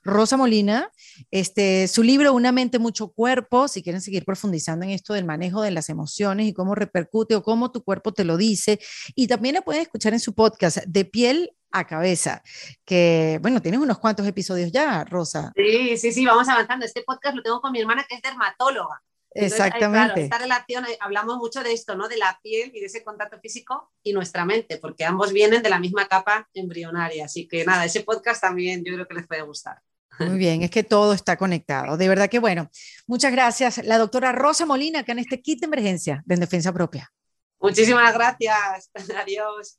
Rosa Molina. Este, su libro Una mente, mucho cuerpo, si quieren seguir profundizando en esto del manejo de las emociones y cómo repercute o cómo tu cuerpo te lo dice. Y también la pueden escuchar en su podcast, De piel a cabeza, que bueno, tienes unos cuantos episodios ya, Rosa. Sí, sí, sí, vamos avanzando. Este podcast lo tengo con mi hermana que es dermatóloga. Exactamente. esta relación, eh, hablamos mucho de esto, ¿no? De la piel y de ese contacto físico y nuestra mente, porque ambos vienen de la misma capa embrionaria. Así que nada, ese podcast también yo creo que les puede gustar. Muy bien, es que todo está conectado. De verdad que bueno. Muchas gracias, la doctora Rosa Molina, acá en este kit de emergencia de Defensa Propia. Muchísimas gracias. Adiós.